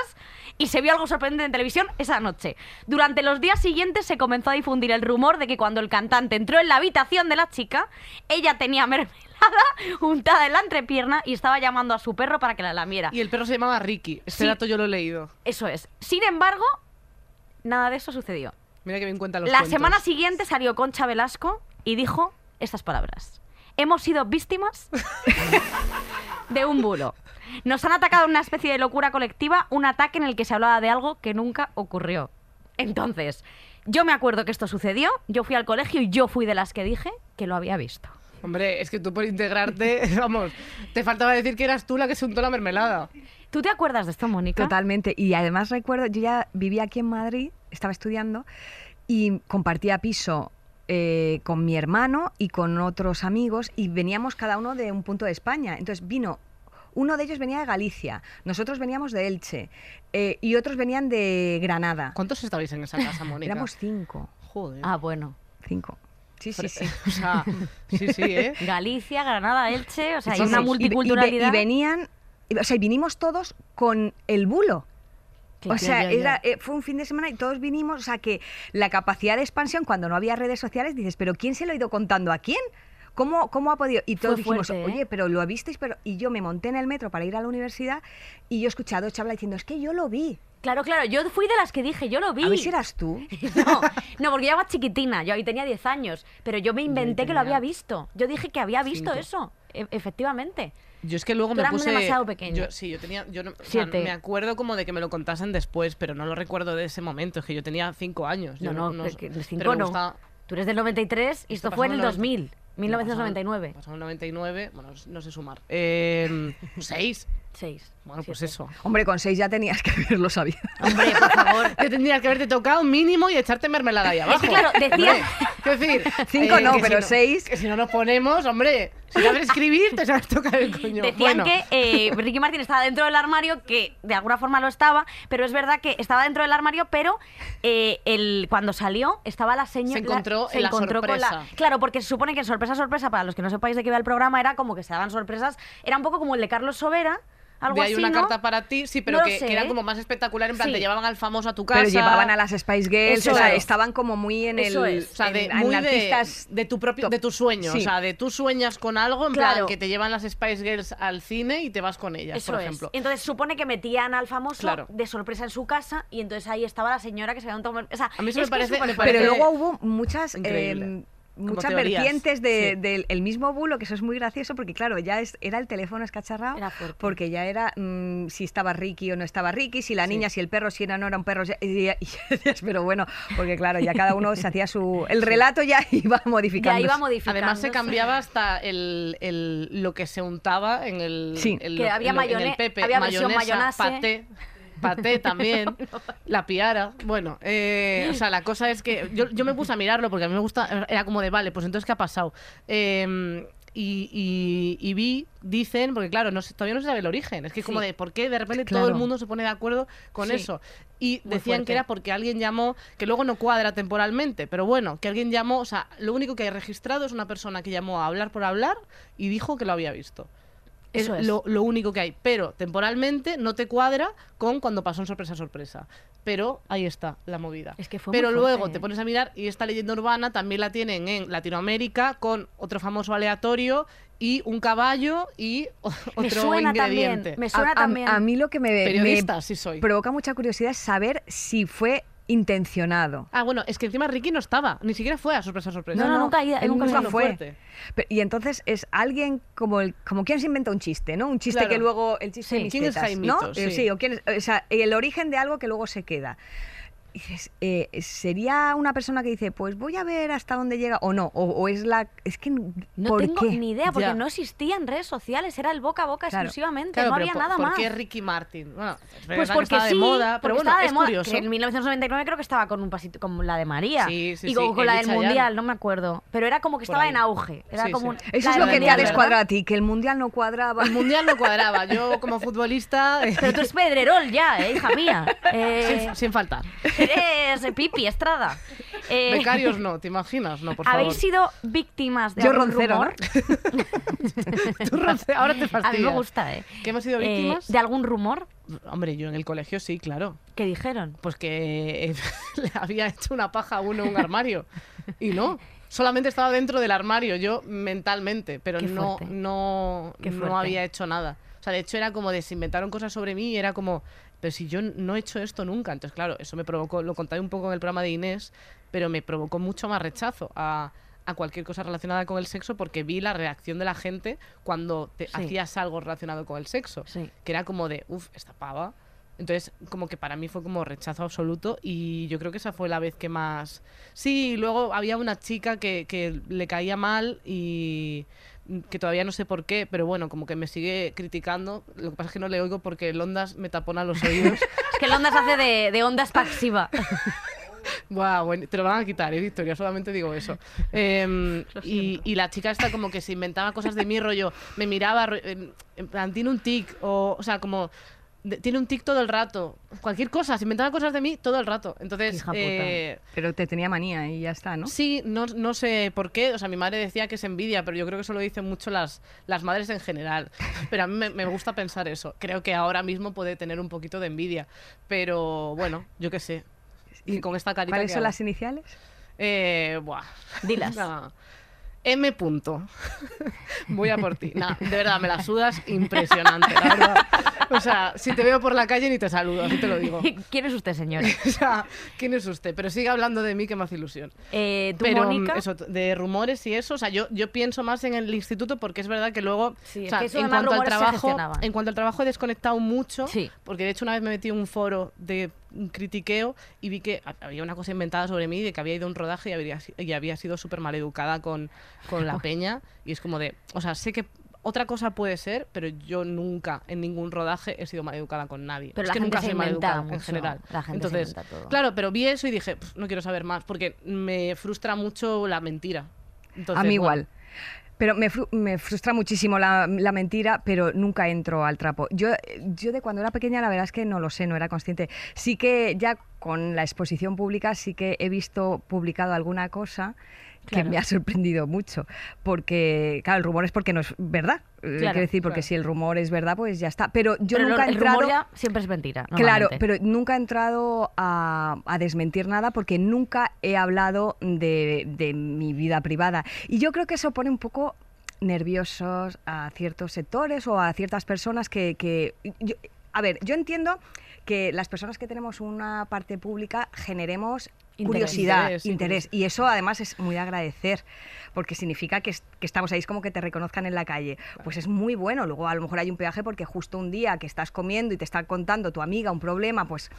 y se vio algo sorprendente en televisión esa noche. Durante los días siguientes se comenzó a difundir el rumor de que cuando el cantante entró en la habitación de la chica, ella tenía mermelada untada en la entrepierna y estaba llamando a su perro para que la lamiera. Y el perro se llamaba Ricky. Este Sí. dato yo lo he leído. Eso es. Sin embargo, nada de eso sucedió. Mira que bien cuenta los La cuentos. semana siguiente salió Concha Velasco y dijo estas palabras. Hemos sido víctimas de un bulo. Nos han atacado en una especie de locura colectiva, un ataque en el que se hablaba de algo que nunca ocurrió. Entonces, yo me acuerdo que esto sucedió, yo fui al colegio y yo fui de las que dije que lo había visto. Hombre, es que tú por integrarte, vamos, te faltaba decir que eras tú la que se untó la mermelada. ¿Tú te acuerdas de esto, Mónica? Totalmente. Y además recuerdo, yo ya vivía aquí en Madrid, estaba estudiando y compartía piso eh, con mi hermano y con otros amigos y veníamos cada uno de un punto de España. Entonces vino, uno de ellos venía de Galicia, nosotros veníamos de Elche eh, y otros venían de Granada. ¿Cuántos estabais en esa casa, Mónica? Éramos cinco, Joder. Ah, bueno. cinco. Sí, sí, sí. O sea, sí, sí, ¿eh? Galicia, Granada, Elche, o sea, hay una sí. Y- y- y ve- multiculturalidad. Y, venían, y- o sea, y vinimos todos con el bulo. Claro. O sea, Ya, ya, ya. era, eh, fue un fin de semana y todos vinimos, o sea, que la capacidad de expansión cuando no había redes sociales, dices, pero ¿quién se lo ha ido contando a quién? ¿Cómo, cómo ha podido? Y todos Fue dijimos, fuerte, ¿eh? oye, pero lo visteis, pero... Y yo me monté en el metro para ir a la universidad y yo he escuchado a Chabla diciendo, es que yo lo vi. Claro, claro, yo fui de las que dije, yo lo vi. A ver si eras tú. No, no, porque yo era chiquitina, yo ahí tenía 10 años, pero yo me inventé que lo había visto. Yo dije que había visto cinco. eso, e- efectivamente. Yo es que luego Tú me eras puse... demasiado pequeño. Yo, sí, yo tenía... Yo no- o sea, Siete. me acuerdo como de que me lo contasen después, pero no lo recuerdo de ese momento. Es que yo tenía cinco años. Yo No, no, no, es que el pero cinco me no. gustaba- Tú eres del 93 y Esto esto fue en pasó el en el 2000, 1999. Pasó en el 99, bueno, no sé sumar. Eh, ¿Seis? 6. Bueno, pues eso. Hombre, con seis ya tenías que haberlo sabido. Hombre, por favor. Te tendrías que haberte tocado mínimo y echarte mermelada ahí abajo. que, claro, decía- quiero decir, Cinco no, que si pero seis. Que si no nos ponemos, hombre, si sabes escribir, te sabes tocar el coño. Decían Bueno, que eh, Ricky Martin estaba dentro del armario, que de alguna forma lo estaba, pero es verdad que estaba dentro del armario, pero eh, el, cuando salió estaba la señora... Se encontró en la con sorpresa. Claro, porque se supone que sorpresa, sorpresa, para los que no sepáis de qué iba el programa, era como que se daban sorpresas, era un poco como el de Carlos Sobera, algo de ahí así, una ¿no? carta para ti, sí, pero No que, que era como más espectacular, en plan, Sí. te llevaban al famoso a tu casa. Pero llevaban a las Spice Girls, Eso o sea, es. estaban como muy en el... Es. O sea, de, en- en muy de, artistas de tu propio, top. de tu sueño. Sí. O sea, de tú sueñas con algo, en Claro. plan, que te llevan las Spice Girls al cine y te vas con ellas, Eso por es. ejemplo. Entonces supone que metían al famoso Claro. de sorpresa en su casa y entonces ahí estaba la señora que se había un tomar... O sea, A mí eso es me parece- me fuerte. Pero parece luego hubo muchas, increíble. eh, muchas vertientes de- sí. del el mismo bulo, que eso es muy gracioso, porque claro, ya es, era el teléfono escacharrado, porque ya era mm, si estaba Ricky o no estaba Ricky, si la Sí. niña, si el perro, si era o no era un perro, ya- y, y- y decías, pero bueno, porque claro, ya cada uno se hacía su... El relato ya iba modificando. Ya iba modificando. Además se cambiaba hasta el, el- lo que se untaba en el, Sí. en Que lo- había en lo- en mayone- el pepe, había mayonesa, mayonnaise. paté, paté también, la piara. Bueno, eh, o sea, la cosa es que yo, yo me puse a mirarlo porque a mí me gusta, era como de, vale, pues entonces, ¿qué ha pasado? Eh, y, y- y vi, dicen, porque claro, no sé- todavía no se sabe el origen, es que como Sí. de por qué de repente todo el mundo se pone de acuerdo con Sí. eso. Y Muy decían fuerte. que era porque alguien llamó, que luego no cuadra temporalmente, pero bueno, que alguien llamó, o sea, lo único que hay registrado es una persona que llamó a hablar por hablar y dijo que lo había visto. Eso es. Lo, lo único que hay. Pero temporalmente no te cuadra con cuando pasó en sorpresa sorpresa. Pero ahí está la movida. Es que fue Pero luego ¿eh? te pones a mirar y esta leyenda urbana también la tienen en Latinoamérica con otro famoso aleatorio y un caballo y Me otro suena ingrediente. también, me A- suena a, también. a mí lo que me, me sí soy. provoca mucha curiosidad es saber si fue intencionado. Ah, bueno, es que encima Ricky no estaba, ni siquiera fue a sorpresa sorpresa. No, no, nunca él nunca nunca fue. Fuerte. Pero- y entonces es alguien como el, como quien se inventa un chiste, ¿no? Un chiste Claro. que luego el chiste Sí. de mis ¿Quién es tetas, Jaimito? ¿no? Eh, Sí. o, quién es- o sea, el origen de algo que luego se queda. Eh, ¿sería una persona que dice, pues voy a ver hasta dónde llega o no? O, o es la... Es que... No ¿por tengo qué? ni idea, porque Ya. no existían redes sociales, era el boca a boca Claro. exclusivamente, Claro, no había por- nada ¿por más. qué Ricky Martin? Bueno, es Pues verdad que porque estaba sí, de moda, pero bueno, estaba de es moda, curioso. que en 1999 creo que estaba con un pasito como la de María Sí, sí, y con, sí, con la del Chayanne. mundial, no me acuerdo, pero era como que Por estaba en auge, era Sí, como sí. un- Eso es lo que te ha descuadrado a ti, que el mundial no cuadraba. El mundial no cuadraba. Yo, como futbolista, eh, Pero tú eres Pedrerol ya, eh, hija mía. Eh, sin, sin faltar. Eres Pipi Estrada. Eh, Becarios no, ¿te imaginas? No, por ¿Habéis favor. sido víctimas de Yo algún roncero, rumor? Tú, ahora te A mí fastidias. me gusta, ¿eh? ¿Que hemos sido Eh, víctimas? ¿De algún rumor Hombre, yo en el colegio sí, claro. que dijeron? Pues que eh, le había hecho una paja a uno en un armario. Y no. Solamente estaba dentro del armario, yo mentalmente, pero Qué no, no, Qué no había hecho nada. O sea, de hecho era como de se inventaron cosas sobre mí y era como, pero si yo no he hecho esto nunca. Entonces, claro, eso me provocó, lo conté un poco en el programa de Inés, pero me provocó mucho más rechazo a, a cualquier cosa relacionada con el sexo porque vi la reacción de la gente cuando te Sí. hacías algo relacionado con el sexo. Sí. Que era como de, uff, esta pava. Entonces, como que para mí fue como rechazo absoluto y yo creo que esa fue la vez que más... Sí, luego había una chica que, que le caía mal y que todavía no sé por qué, pero bueno, como que me sigue criticando. Lo que pasa es que no le oigo porque el Ondas me tapona los oídos. Es que el Ondas hace de, de onda expansiva. Buah, bueno, te lo van a quitar, ¿eh, Victoria? Solamente digo eso. Em, y, y la chica esta como que se inventaba cosas de mí, rollo, me miraba, en plan, tiene un tic, o, o sea, como de- tiene un tic todo el rato. Cualquier cosa, se inventaba cosas de mí todo el rato. Entonces, Hija puta. eh, Pero te tenía manía y ya está, ¿no? Sí, no, no sé por qué. O sea, mi madre decía que es envidia, pero yo creo que eso lo dicen mucho las, las madres en general. Pero a mí me, me gusta pensar eso. Creo que ahora mismo puede tener un poquito de envidia. Pero bueno, yo qué sé. Y con esta carita. ¿Cuáles son hago. las iniciales? Eh, buah. Dilas. No. M. Punto. Voy a por ti. Nah, de verdad, me la sudas impresionante, la verdad. O sea, si te veo por la calle ni te saludo, así te lo digo. ¿Quién es usted, señor? O sea, ¿quién es usted? Pero sigue hablando de mí que me hace ilusión. Eh, ¿Tú, Pero Mónica? eso, de rumores y eso, o sea, yo, yo pienso más en el instituto porque es verdad que luego, Sí, o es sea, que eso en cuanto al trabajo, en cuanto al trabajo he desconectado mucho, Sí. porque de hecho una vez me metí en un foro de un critiqueo y vi que ha- había una cosa inventada sobre mí de que había ido a un rodaje y había, y había sido súper maleducada con, con la peña y es como de, o sea, sé que otra cosa puede ser, pero yo nunca en ningún rodaje he sido maleducada con nadie. Pero es la que gente nunca se soy maleducada en mucho, general. la gente se Entonces, inventa todo. claro, pero vi eso y dije, "Pf, no quiero saber más porque me frustra mucho la mentira. Entonces, a mí bueno, igual. Pero me, fru- me frustra muchísimo la, la mentira, pero nunca entro al trapo. Yo, yo de cuando era pequeña, la verdad es que no lo sé, no era consciente. Sí que ya con la exposición pública, sí que he visto publicado alguna cosa que me ha sorprendido mucho. Porque, claro, el rumor es porque no es verdad. Eh, Quiero decir, porque claro. si el rumor es verdad, pues ya está. Pero yo Pero nunca he el entrado... rumor ya siempre es mentira. Claro, pero nunca he entrado a, a desmentir nada porque nunca he hablado de, de mi vida privada. Y yo creo que eso pone un poco nerviosos a ciertos sectores o a ciertas personas que... que- yo- a ver, yo entiendo que las personas que tenemos una parte pública generemos Interés. curiosidad, Interés. Y eso además es muy de agradecer, porque significa que, es- que estamos ahí, es como que te reconozcan en la calle. Pues es muy bueno. Luego a lo mejor hay un peaje porque justo un día que estás comiendo y te está contando tu amiga un problema, pues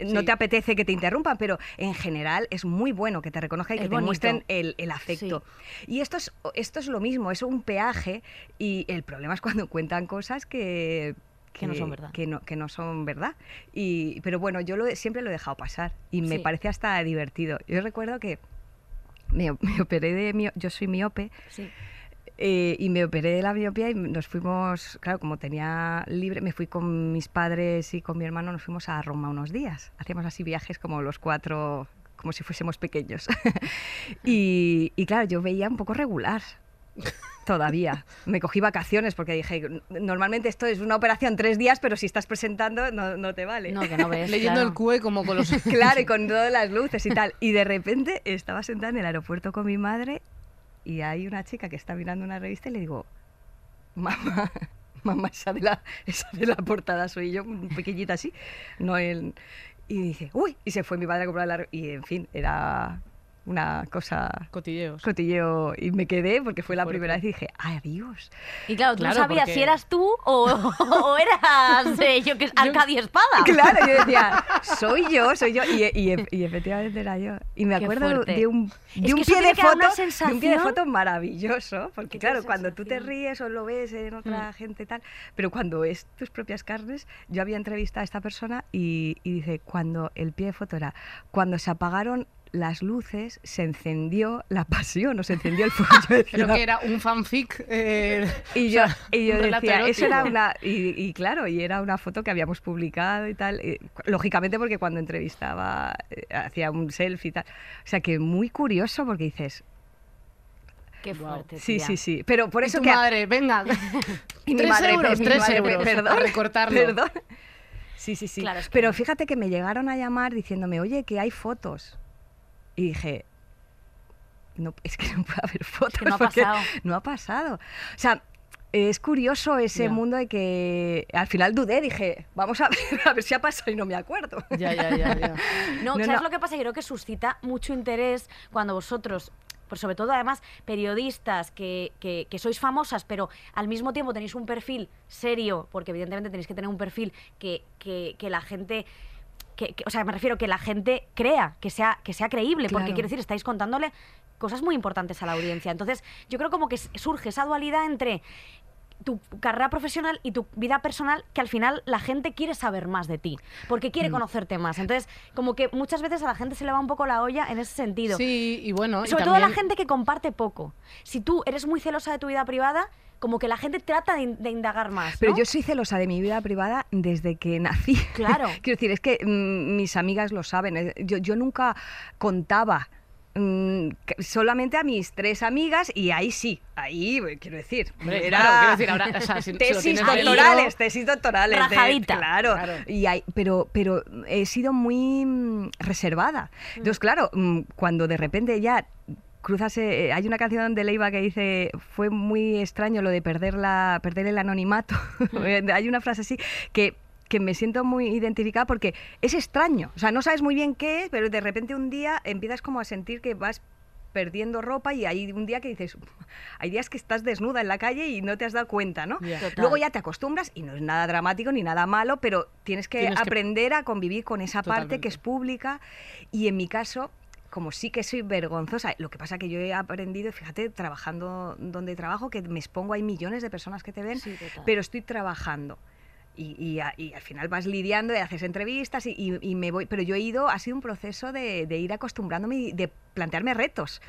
no Sí. te apetece que te interrumpan, pero en general es muy bueno que te reconozcan y Es que te muestren el, el afecto. Y esto es, esto es lo mismo, es un peaje y el problema es cuando cuentan cosas que... Que no son verdad. Que no, que no son verdad. Y, pero bueno, yo lo, siempre lo he dejado pasar y me Sí. parece hasta divertido. Yo recuerdo que me, me operé de mio- yo soy miope Sí. eh, y me operé de la miopía y nos fuimos, claro, como tenía libre, me fui con mis padres y con mi hermano, nos fuimos a Roma unos días. Hacíamos así viajes como los cuatro, como si fuésemos pequeños. y, y claro, yo veía un poco regular. Todavía. Me cogí vacaciones porque dije, normalmente esto es una operación tres días, pero si estás presentando no, no te vale. No, que no ves. Leyendo claro. el QE como con los... Claro, y con todas las luces y tal. Y de repente estaba sentada en el aeropuerto con mi madre y hay una chica que está mirando una revista y le digo, mamá, mamá, esa de la, esa de la portada soy yo, pequeñita así. No el... Y dice, uy, y se fue mi madre a comprar la... Y en fin, era una cosa Cotilleos. cotilleo y me quedé porque fue la fuerte. primera vez y dije, adiós. Y claro, tú Claro, no sabías porque- si eras tú o, o eras, eh, yo que Arcadia Espada. Claro, yo decía, soy yo, soy yo. Y, y- y efectivamente era yo. Y me Qué acuerdo fuerte. de un, de un pie de foto. De un pie de foto maravilloso. Porque claro, cuando tú te ríes o lo ves en otra Mm. gente y tal. Pero cuando es tus propias carnes, yo había entrevistado a esta persona y, y dice, cuando el pie de foto era, cuando se apagaron las luces, se encendió la pasión, o se encendió el fuego. Yo decía, Creo que era un fanfic. eh, y o yo, sea, y yo decía, eso era una. Y, y claro, y era una foto que habíamos publicado y tal. eh, lógicamente, porque cuando entrevistaba eh, hacía un selfie y tal. O sea que muy curioso porque dices. Qué fuerte. Sí, sí, sí. Pero por Y eso tu que. madre, venga. y mi tres madre, euros, mi tres madre, euros, Perdón. a recortarlo. Perdón. Sí, sí, sí. Claro, es que- Pero fíjate que me llegaron a llamar diciéndome, oye, que hay fotos. Y dije, no, es que no puede haber fotos. no ha porque pasado. No ha pasado. O sea, es curioso ese Ya. mundo de que al final dudé, dije, vamos a ver, a ver si ha pasado y no me acuerdo. Ya, ya, ya, ya. No, No, ¿sabes no. lo que pasa? Creo que suscita mucho interés cuando vosotros, por sobre todo además periodistas que, que- que sois famosas, pero al mismo tiempo tenéis un perfil serio, porque evidentemente tenéis que tener un perfil que- que la gente... Que, que- o sea, me refiero que la gente crea, que sea, que sea creíble, porque quiero decir, estáis contándole cosas muy importantes a la audiencia. Entonces, yo creo como que surge esa dualidad entre tu carrera profesional y tu vida personal que al final la gente quiere saber más de ti, porque Mm. quiere conocerte más. Entonces, como que muchas veces a la gente se le va un poco la olla en ese sentido. Sí, y bueno. y Sobre todo a la gente que comparte poco. Si tú eres muy celosa de tu vida privada, como que la gente trata de, in- de indagar más. Pero yo soy celosa de mi vida privada desde que nací. Claro. Quiero decir, es que mm, mis amigas lo saben. eh, Yo, yo nunca contaba mm, solamente a mis tres amigas y ahí sí, ahí eh, quiero decir. Hombre, era claro, quiero decir, ahora, o sea, si- si lo tesis doctorales, tesis doctorales. claro. Claro. Y hay- pero, pero he sido muy mm, reservada. Entonces, claro, cuando de repente ya cruzas eh, hay una canción de Leiva que dice fue muy extraño lo de perder la perder el anonimato hay una frase así que que me siento muy identificada porque es extraño. O sea no sabes muy bien qué es pero de repente un día empiezas como a sentir que vas perdiendo ropa y hay un día que dices hay días que estás desnuda en la calle y no te has dado cuenta no luego ya te acostumbras y no es nada dramático ni nada malo pero tienes que Tienes que- aprender a convivir con esa parte que es pública. Y en mi caso como sí que soy vergonzosa, lo que pasa que yo he aprendido, fíjate, trabajando donde trabajo, que me expongo, hay millones de personas que te ven, Sí, pero estoy trabajando. Y, y a- y al final vas lidiando y haces entrevistas y, y- me voy. Pero yo he ido, ha sido un proceso de, de ir acostumbrándome y de plantearme retos.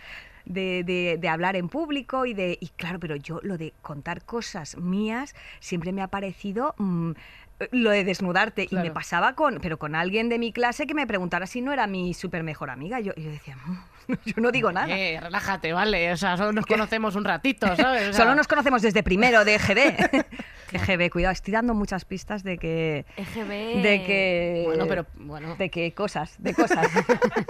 De, de- de hablar en público y de. Y claro, pero yo lo de contar cosas mías siempre me ha parecido. mm, lo de desnudarte. Y me pasaba con. Pero con alguien de mi clase que me preguntara si no era mi súper mejor amiga. Yo, yo decía, "Mm, yo no digo nada. Eh, relájate, vale. O sea, solo nos conocemos un ratito, ¿sabes? O sea, Solo nos conocemos desde primero de EGB. EGB, cuidado, estoy dando muchas pistas de que. EGB. De que. Bueno, pero bueno. De que cosas, de cosas,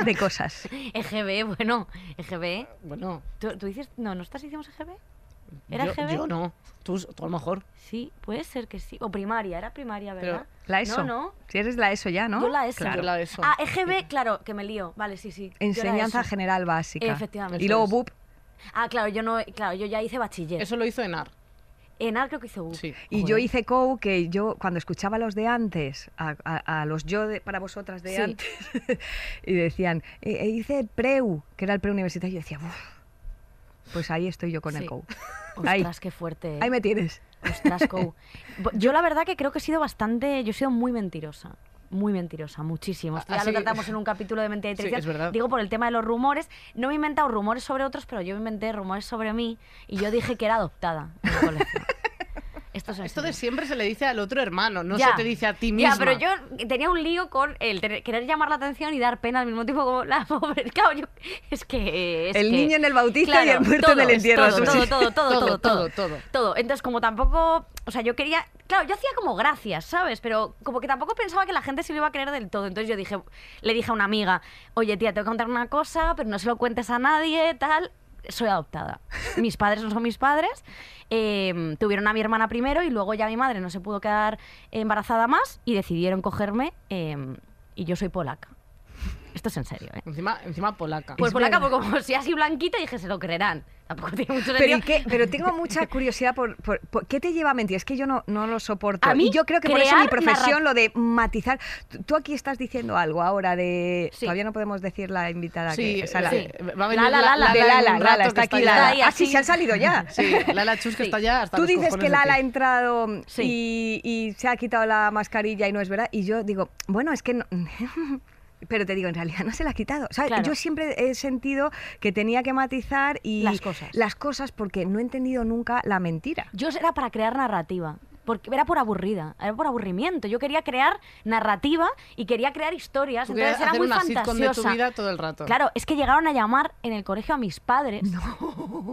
de cosas. EGB, bueno, EGB. Bueno, ¿Tú, tú dices, no, ¿no estás diciendo EGB? ¿Era yo, EGB? yo no. Tú, tú a lo mejor. Sí, puede ser que sí. O primaria, era primaria, Pero- ¿verdad? La ESO. No, no. Si eres la ESO ya, ¿no? Yo la ESO. Yo la ESO. Ah, EGB, claro, que me lío. Vale, sí, sí. Enseñanza general básica. Efectivamente. Y luego. BUP. Ah, claro, yo no, claro, yo ya hice bachiller. Eso lo hizo Enar. En AR creo que hice U. Sí. Y yo hice COU, que yo cuando escuchaba a los de antes, a, a- a los yo de- para vosotras de Sí. antes, y decían, eh, eh, hice PREU, que era el preuniversitario, y yo decía, "Uf, pues ahí estoy yo con el Sí. COU. Ahí, Ostras, qué fuerte. eh. ahí me tienes. Ostras. Bo- Yo la verdad que creo que he sido bastante, yo he sido muy mentirosa. Muy mentirosa, muchísimo. Esto ya Así- lo tratamos en un capítulo de Mentira y Sí, Traición. es verdad. Digo por el tema de los rumores. No me he inventado rumores sobre otros, pero yo me inventé rumores sobre mí y yo dije que era adoptada en el colegio. Esto, es en Esto de siempre se le dice al otro hermano, no Ya. se te dice a ti misma. Ya, pero yo tenía un lío con el tener- querer llamar la atención y dar pena al mismo tiempo como la pobre. Claro, yo- es que... es El que- niño en el bautizo y el muerto en el todo, entierro. Todo, todo, todo, todo, todo, Todo, todo, todo, todo. Entonces, como tampoco... O sea, yo quería... Claro, yo hacía como gracias, ¿sabes? Pero como que tampoco pensaba que la gente se lo iba a creer del todo. Entonces yo dije, le dije a una amiga, oye, tía, te voy a contar una cosa, pero no se lo cuentes a nadie, tal. Soy adoptada. Mis padres no son mis padres. Eh, tuvieron a mi hermana primero y luego ya mi madre no se pudo quedar embarazada más y decidieron cogerme eh, y yo soy polaca. Esto es en serio, ¿eh? Encima, encima polaca. Pues Es polaca, verdad. pues como si así blanquita, dije, se lo creerán. Tampoco tiene mucho Pero, sentido. ¿y qué? Pero tengo mucha curiosidad por, por- por- ¿qué te lleva a mentir? Es que yo no, no lo soporto. A mí, y yo creo que por eso crear mi profesión, narra- lo de matizar. Tú- Tú aquí estás diciendo algo ahora de. Sí. Todavía no podemos decir la invitada Sí, que. o sea, la- sí. Va a venir Lala, Lala. de en Lala, un Lala, rato está que aquí ya- Lala. ahí Ah, sí, así. se han salido ya. Sí, Lala Chus que Sí. está ya hasta Tú los dices cojones que de Lala ha ti. entrado Sí. y, y se ha quitado la mascarilla y no es verdad. Y yo digo, bueno, es que no. Pero te digo, en realidad no se la ha quitado. O sea, Claro. Yo siempre he sentido que tenía que matizar y Las cosas. las cosas porque no he entendido nunca la mentira. Yo era para crear narrativa. Porque era por aburrida, era por aburrimiento. Yo quería crear narrativa y quería crear historias. Tú entonces era hacer muy una sitcom de tu fantasiosa. vida todo el rato. Claro, es que llegaron a llamar en el colegio a mis padres.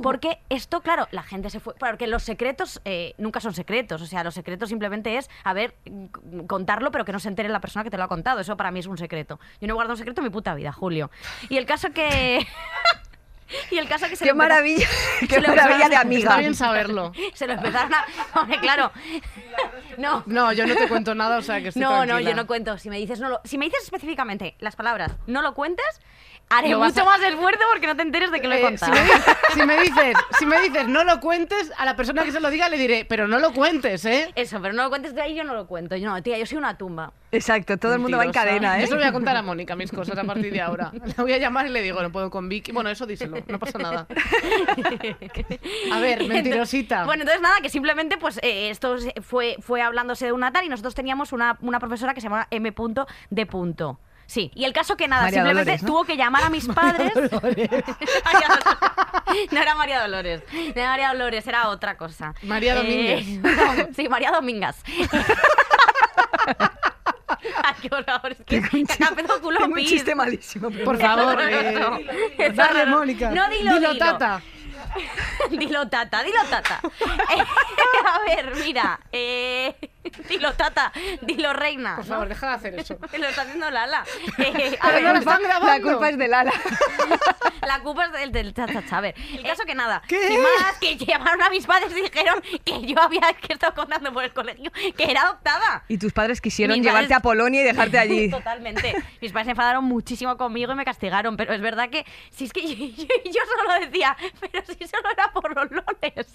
Porque esto, claro, la gente se fue. Porque los secretos eh, nunca son secretos. O sea, los secretos simplemente es, a ver, contarlo, pero que no se entere la persona que te lo ha contado. Eso para mí es un secreto. Yo no guardo un secreto en mi puta vida, Julio. Y el caso que. y el caso que se Qué lo empezó- maravilla, se qué lo maravilla de amiga. Está bien saberlo. Se lo empezaron a. Hombre, claro. No. No, yo no te cuento nada, o sea que estoy No, no, tranquila. yo no cuento. Si me dices, no lo, si me dices específicamente las palabras, no lo cuentes, haré mucho a- más esfuerzo porque no te enteres de que lo he Eh, contado. si, me dices, si, me dices, si me dices no lo cuentes, a la persona que se lo diga le diré, pero no lo cuentes, ¿eh? Eso, pero no lo cuentes de ahí, yo no lo cuento. Yo no, tía, yo soy una tumba. Exacto, todo el mundo va en cadena, ¿eh? Yo se lo voy a contar a Mónica mis cosas a partir de ahora. La voy a llamar y le digo, no puedo con Vicky. Bueno, eso díselo, no pasa nada. A ver, mentirosita. Bueno, entonces nada, que simplemente pues eh, esto fue, fue hablándose de una tal y nosotros teníamos una, una profesora que se llamaba M. D. Sí, y el caso que nada, María simplemente Dolores, ¿no? tuvo que llamar a mis padres. Sé. No era María Dolores. No era María Dolores, era otra cosa. María Eh, sí, María Domingas. Ay, qué horror. Es que un caca, pedo, culo, Tengo un pis. chiste malísimo. pero Por favor, eh, dale. Mónica. No, dilo, dilo, dilo. tata. Dilo tata, dilo tata. Eh, a ver, mira. Eh, dilo tata, dilo reina. Por favor, deja de hacer eso. ¿no? Lo está haciendo Lala. Eh, a Pero ver, no lo están La culpa es de Lala. La culpa es del, del chachacha. A ver, el caso que nada. ¿Qué? Sin más, que llamaron a mis padres y dijeron que yo había que estado contando por el colegio que era adoptada. Y tus padres quisieron Mis llevarte padres- a Polonia y dejarte allí. Totalmente. Mis padres se enfadaron muchísimo conmigo y me castigaron, pero es verdad que si es que yo, yo- yo solo decía, pero si solo era por los loles.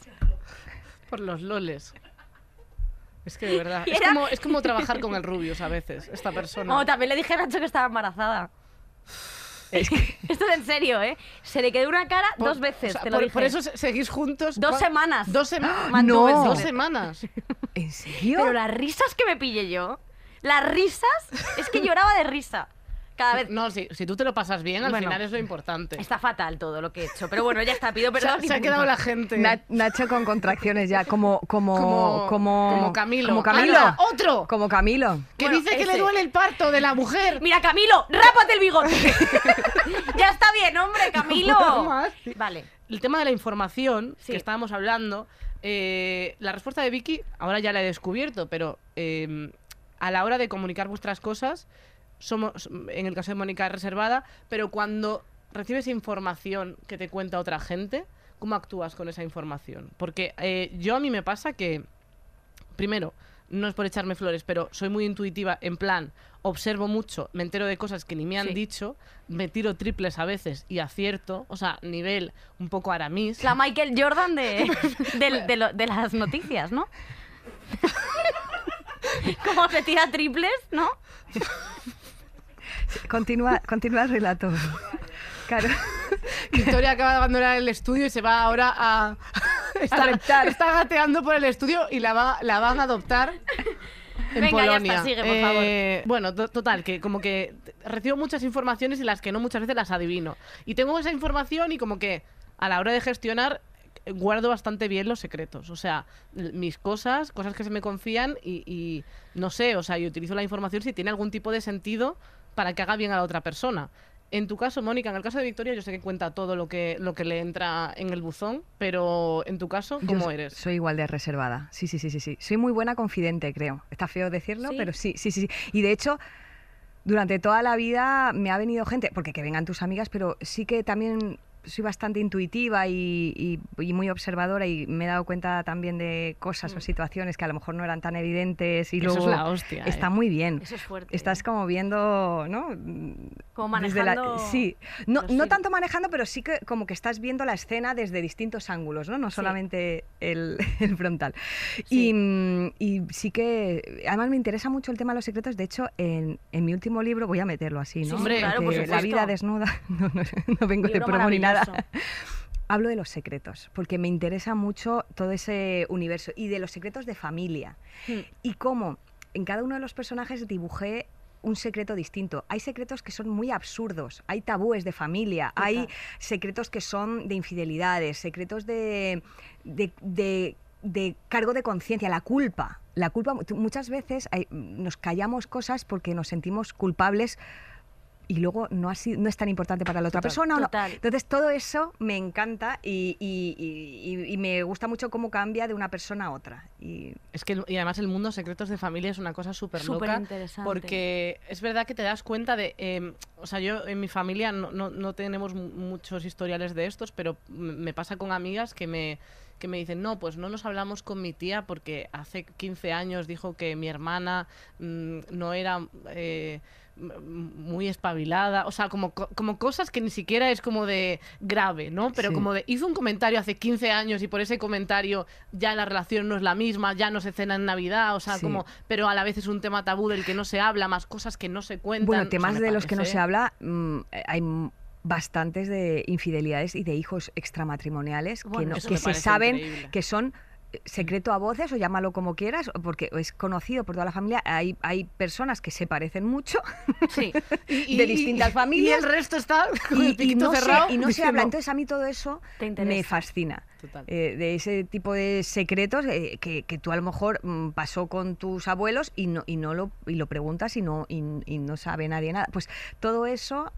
Por los loles. Es que de verdad. Es como, es como trabajar con el Rubius a veces, esta persona. No, también le dije a Nacho que estaba embarazada. Es que- Esto es en serio, ¿eh? Se le quedó una cara Por- dos veces, o sea, te lo por, dije. por eso se- seguís juntos. Dos ¿cuán- semanas. Dos semanas. No. Dos semanas. ¿En serio? Pero las risas que me pillé yo, las risas, es que lloraba de risa. Cada vez. No, si, si tú te lo pasas bien, al Bueno. final es lo importante. Está fatal todo lo que he hecho, pero bueno, ya está, pido Se, perdón. se ha quedado la gente. Na- Nacho con contracciones ya, como como como, como como Camilo. Como Camilo. Anda, otro. Como Camilo. Que Bueno, dice que ese. le duele el parto de la mujer. Mira, Camilo, rápate el bigote. ya está bien, hombre, Camilo. más. Vale. El tema de la información Sí. que estábamos hablando, eh, la respuesta de Vicky, ahora ya la he descubierto, pero eh, a la hora de comunicar vuestras cosas, somos, en el caso de Mónica, reservada, pero cuando recibes información que te cuenta otra gente, ¿cómo actúas con esa información? Porque eh, yo a mí me pasa que, primero, no es por echarme flores, pero soy muy intuitiva, en plan, observo mucho, me entero de cosas que ni me han Sí. dicho, me tiro triples a veces y acierto, o sea, nivel un poco aramis. La Michael Jordan de, del- de lo- de las noticias, ¿no? Como se tira triples, ¿no? Continúa, continúa el relato. Claro. Victoria acaba de abandonar el estudio y se va ahora a... está, reptar. está gateando por el estudio y la, va- la van a adoptar en Venga, ya Polonia. está, sigue, por Eh, Bueno, to- total, que como que recibo muchas informaciones y las que no muchas veces las adivino. Y tengo esa información y como que a la hora de gestionar guardo bastante bien los secretos. O sea, mis cosas, cosas que se me confían y, y no sé, o sea, yo utilizo la información si tiene algún tipo de sentido para que haga bien a la otra persona. En tu caso, Mónica, en el caso de Victoria, yo sé que cuenta todo lo que, lo que le entra en el buzón, pero en tu caso, ¿cómo eres? Soy igual de reservada. Sí, sí, sí, sí, sí. Soy muy buena confidente, creo. Está feo decirlo, ¿Sí? pero sí, sí, sí, sí. Y de hecho, durante toda la vida me ha venido gente, porque que vengan tus amigas, pero sí que también soy bastante intuitiva y, y- y muy observadora y me he dado cuenta también de cosas o situaciones que a lo mejor no eran tan evidentes y Mm. Eso luego es la hostia, está ¿eh? muy bien. Eso es fuerte. Estás como viendo, ¿no? Como la- manejando sí, no, no tanto manejando, pero sí que como que estás viendo la escena desde distintos ángulos, ¿no? No Sí. solamente el, el frontal. Sí. Y, mm, y sí que, además me interesa mucho el tema de los secretos. De hecho, en, en mi último libro, voy a meterlo así, ¿no? Sí, Hombre, claro, por la vida desnuda, no, no, no vengo de promo ni nada. Hablo de los secretos, porque me interesa mucho todo ese universo y de los secretos de familia. Hmm. Y cómo en cada uno de los personajes dibujé un secreto distinto. Hay secretos que son muy absurdos, hay tabúes de familia, hay secretos que son de infidelidades, secretos de, de, de- de cargo de conciencia, la culpa. La culpa, mu- muchas veces hay- nos callamos cosas porque nos sentimos culpables y luego no, ha sido- no es tan importante para la otra Total. persona. ¿o no? Total. Entonces todo eso me encanta y, y- y- y- y me gusta mucho cómo cambia de una persona a otra. Y Es que, y además el mundo secretos de familia es una cosa súper loca. Superinteresante. Porque es verdad que te das cuenta de... eh, o sea, yo en mi familia no, no- no tenemos mu- muchos historiales de estos, pero me pasa con amigas que me, que me dicen, no, pues no nos hablamos con mi tía porque hace 15 años dijo que mi hermana mm, no era... eh, muy espabilada, o sea, como, co- como cosas que ni siquiera es como de grave, ¿no? Pero Sí. como de hizo un comentario hace 15 años y por ese comentario ya la relación no es la misma, ya no se cena en Navidad, o sea, Sí. como, pero a la vez es un tema tabú del que no se habla, más cosas que no se cuentan. bueno, o sea, temas me de los que no se habla, mm, eh, hay bastantes de infidelidades y de hijos extramatrimoniales Bueno, que, no- que se saben increíble. que son secreto a voces o llámalo como quieras, porque es conocido por toda la familia. Hay, hay personas que se parecen mucho Sí. de distintas familias. Y el resto está y, y no se, cerrado. y no se habla. Entonces a mí todo eso me fascina. Eh, de ese tipo de secretos eh, que, que tú a lo mejor mm, pasó con tus abuelos y no, y no lo, y lo preguntas y no, y, y no sabe nadie nada. Pues todo eso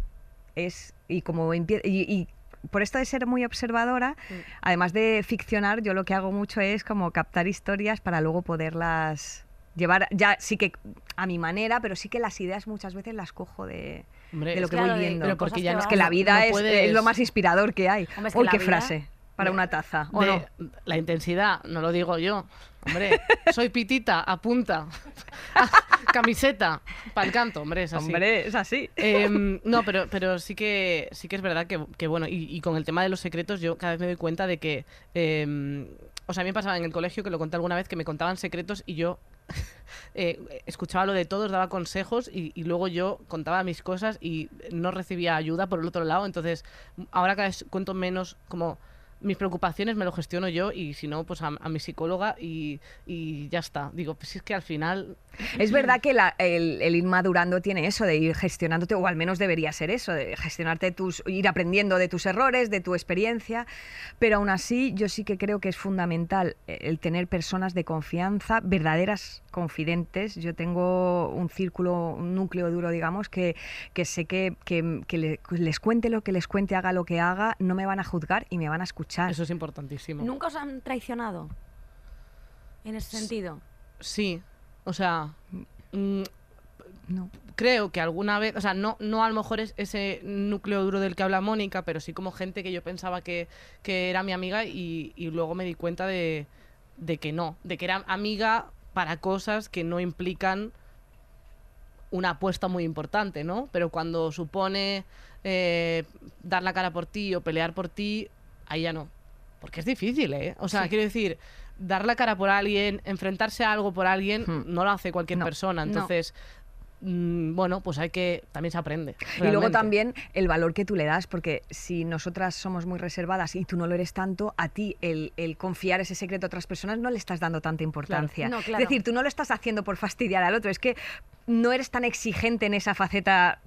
es, y como y, y por esto de ser muy observadora, Mm. además de ficcionar, yo lo que hago mucho es como captar historias para luego poderlas llevar, ya sí que a mi manera, pero sí que las ideas muchas veces las cojo de, Hombre, de lo es que claro, voy de- viendo. pero porque ya que no- es que la vida no es, puedes- es lo más inspirador que hay. Hombre, es que Uy, la qué vida- frase para una taza, ¿o de- no? La intensidad, no lo digo yo. Hombre, soy pitita, apunta. Camiseta, para el canto, hombre, es así. Hombre, es así. Em, no, pero, pero sí que sí que es verdad que, que bueno, y, y con el tema de los secretos, yo cada vez me doy cuenta de que. em, o sea, a mí me pasaba en el colegio, que lo conté alguna vez, que me contaban secretos y yo eh, escuchaba lo de todos, daba consejos y, y luego yo contaba mis cosas y no recibía ayuda por el otro lado. Entonces, ahora cada vez cuento menos como mis preocupaciones me lo gestiono yo y si no, pues a, mi psicóloga y, y ya está. Digo, pues es que al final Es verdad que el, el ir madurando tiene eso de ir gestionándote, o al menos debería ser eso, de gestionarte tus, ir aprendiendo de tus errores, de tu experiencia, pero aún así yo sí que creo que es fundamental el tener personas de confianza, verdaderas confidentes. Yo tengo un círculo, un núcleo duro, digamos, que, que sé que, que- que le- les cuente lo que les cuente, haga lo que haga, no me van a juzgar y me van a escuchar. Eso es importantísimo. ¿Nunca os han traicionado? En ese sentido. Sí, o sea, mm, No. creo que alguna vez, o sea, no, no a lo mejor es ese núcleo duro del que habla Mónica, pero sí como gente que yo pensaba que, que era mi amiga y, y luego me di cuenta de, de que no, de que era amiga para cosas que no implican una apuesta muy importante, ¿no? Pero cuando supone eh, dar la cara por ti o pelear por ti, ahí ya no. Porque es difícil, ¿eh? O sea, Sí. quiero decir, dar la cara por alguien, enfrentarse a algo por alguien, Hmm. no lo hace cualquier No. persona. Entonces, mm, bueno, pues hay que, también se aprende. Y luego también el valor que tú le das, porque si nosotras somos muy reservadas y tú no lo eres tanto, a ti el, el confiar ese secreto a otras personas no le estás dando tanta importancia. No, claro. Es decir, tú no lo estás haciendo por fastidiar al otro, es que no eres tan exigente en esa faceta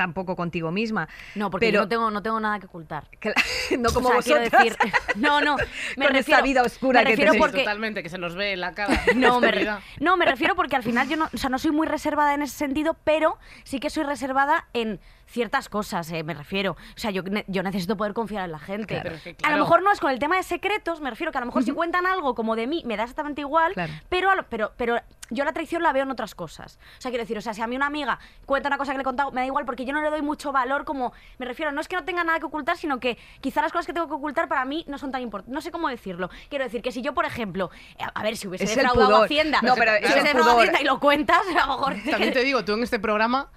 tampoco contigo misma. No, porque Pero- yo no tengo, no tengo nada que ocultar. Que no como O sea, vosotras. decir, no, no, me Con esa refiero, vida oscura me que refiero porque totalmente, que se nos ve en la cara. no me, re- no, me refiero porque al final yo no, o sea, no soy muy reservada en ese sentido, pero sí que soy reservada en ciertas cosas, eh, me refiero. O sea, yo, yo necesito poder confiar en la gente. Claro. Pero es que, A lo mejor no es con el tema de secretos, me refiero que a lo mejor si cuentan algo como de mí, me da exactamente igual, Claro. pero, a lo- pero, pero yo la traición la veo en otras cosas. O sea, quiero decir, o sea, si a mí una amiga cuenta una cosa que le he contado, me da igual porque yo no le doy mucho valor como, me refiero, no es que no tenga nada que ocultar, sino que quizá las cosas que tengo que ocultar para mí no son tan importantes. No sé cómo decirlo. Quiero decir que si yo, por ejemplo, eh, a ver, si hubiese Es defraudado. Hacienda, No, pero si es hubiese defraudado. Hacienda y lo cuentas, a lo mejor... También te digo, tú en este programa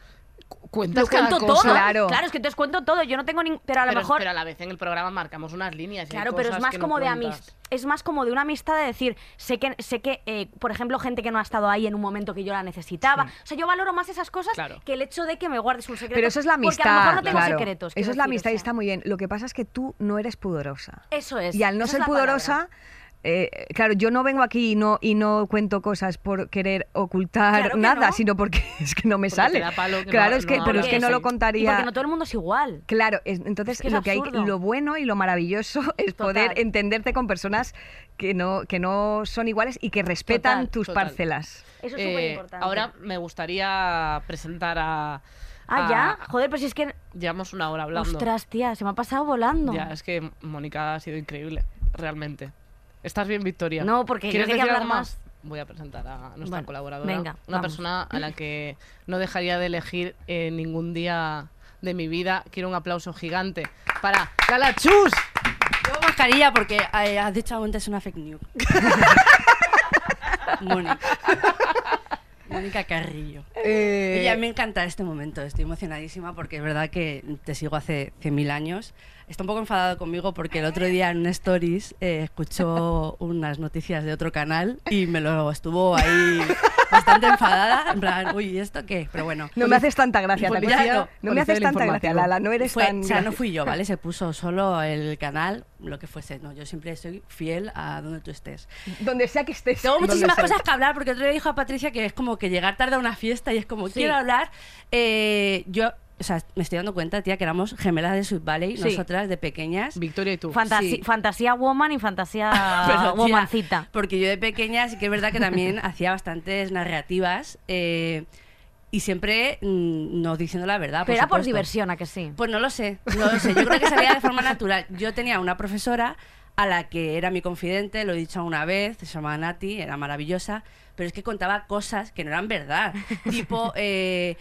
cuentas lo cada cuento cosa. todo. Claro. Claro. es que entonces cuento todo. Yo no tengo ni... Pero a lo pero, mejor... pero a la vez en el programa marcamos unas líneas. y hay Claro, pero es más que no como de amistad. Es más como de una amistad de decir, sé que, sé que eh, por ejemplo, gente que no ha estado ahí en un momento que yo la necesitaba. O sea, yo valoro más esas cosas Claro. que el hecho de que me guardes un secreto. Pero eso es la amistad. Porque a lo mejor no tengo claro. secretos. Eso es la decir, amistad y o sea. está muy bien. Lo que pasa es que tú no eres pudorosa. Eso es. Y al no esa ser palabra. Eh, claro, yo no vengo aquí y no, y no cuento cosas por querer ocultar Claro que nada, no. sino porque es que no me Porque sale. te da palo que claro, no- es que, no pero es que no lo Y contaría. porque no todo el mundo es igual. Claro, es- entonces Es que es lo que hay, lo bueno y lo maravilloso es Total. poder entenderte con personas que no, que no son iguales y que respetan Total, tus total. parcelas. Eso es Eh, súper importante. ahora me gustaría presentar a. Ah, a- ya. Joder, pero si es que. Llevamos una hora hablando. Ostras, tía, se me ha pasado volando. Ya, es que Mónica ha sido increíble, realmente. ¿Estás bien, Victoria? No, porque ¿Quieres decir hablar algo más. Voy a presentar a nuestra Bueno, colaboradora. venga, una vamos. persona a la que no dejaría de elegir en ningún día de mi vida. Quiero un aplauso gigante para Gala Chus. Llevo mascarilla porque eh, has dicho antes una fake news. Mónica. Mónica Carrillo. Eh, Ella me encanta este momento, estoy emocionadísima porque es verdad que te sigo hace 100.000 años. Está un poco enfadado conmigo porque el otro día en un stories eh, escuchó unas noticias de otro canal y me lo estuvo ahí bastante enfadada, en plan, uy, ¿y esto qué? Pero bueno. No me haces tanta gracia, ¿te Policía- acuerdas? No me haces tanta gracia. Lala, no eres Fue- tan... o sea, no fui yo, ¿vale? Se puso solo el canal, lo que fuese. No, yo siempre soy fiel a donde tú estés. Donde sea que estés. Tengo muchísimas cosas que hablar porque otro día dijo a Patricia que es como que llegar tarde a una fiesta y es como, Sí. quiero hablar. Eh, yo, o sea, me estoy dando cuenta, tía, que éramos gemelas de Sweet Valley, Sí. nosotras de pequeñas. Victoria y tú. Fantasi- Sí. Fantasía woman y fantasía Pero, tía, womancita. Porque yo de pequeña sí que es verdad que también hacía bastantes narrativas eh, y siempre mm, no diciendo la verdad. Pero era por diversión, ¿a que sí? Pues no lo sé, no lo sé. Yo creo que salía de forma natural. Yo tenía una profesora a la que era mi confidente, lo he dicho una vez, se llamaba Nati, era maravillosa, pero es que contaba cosas que no eran verdad. tipo, eh,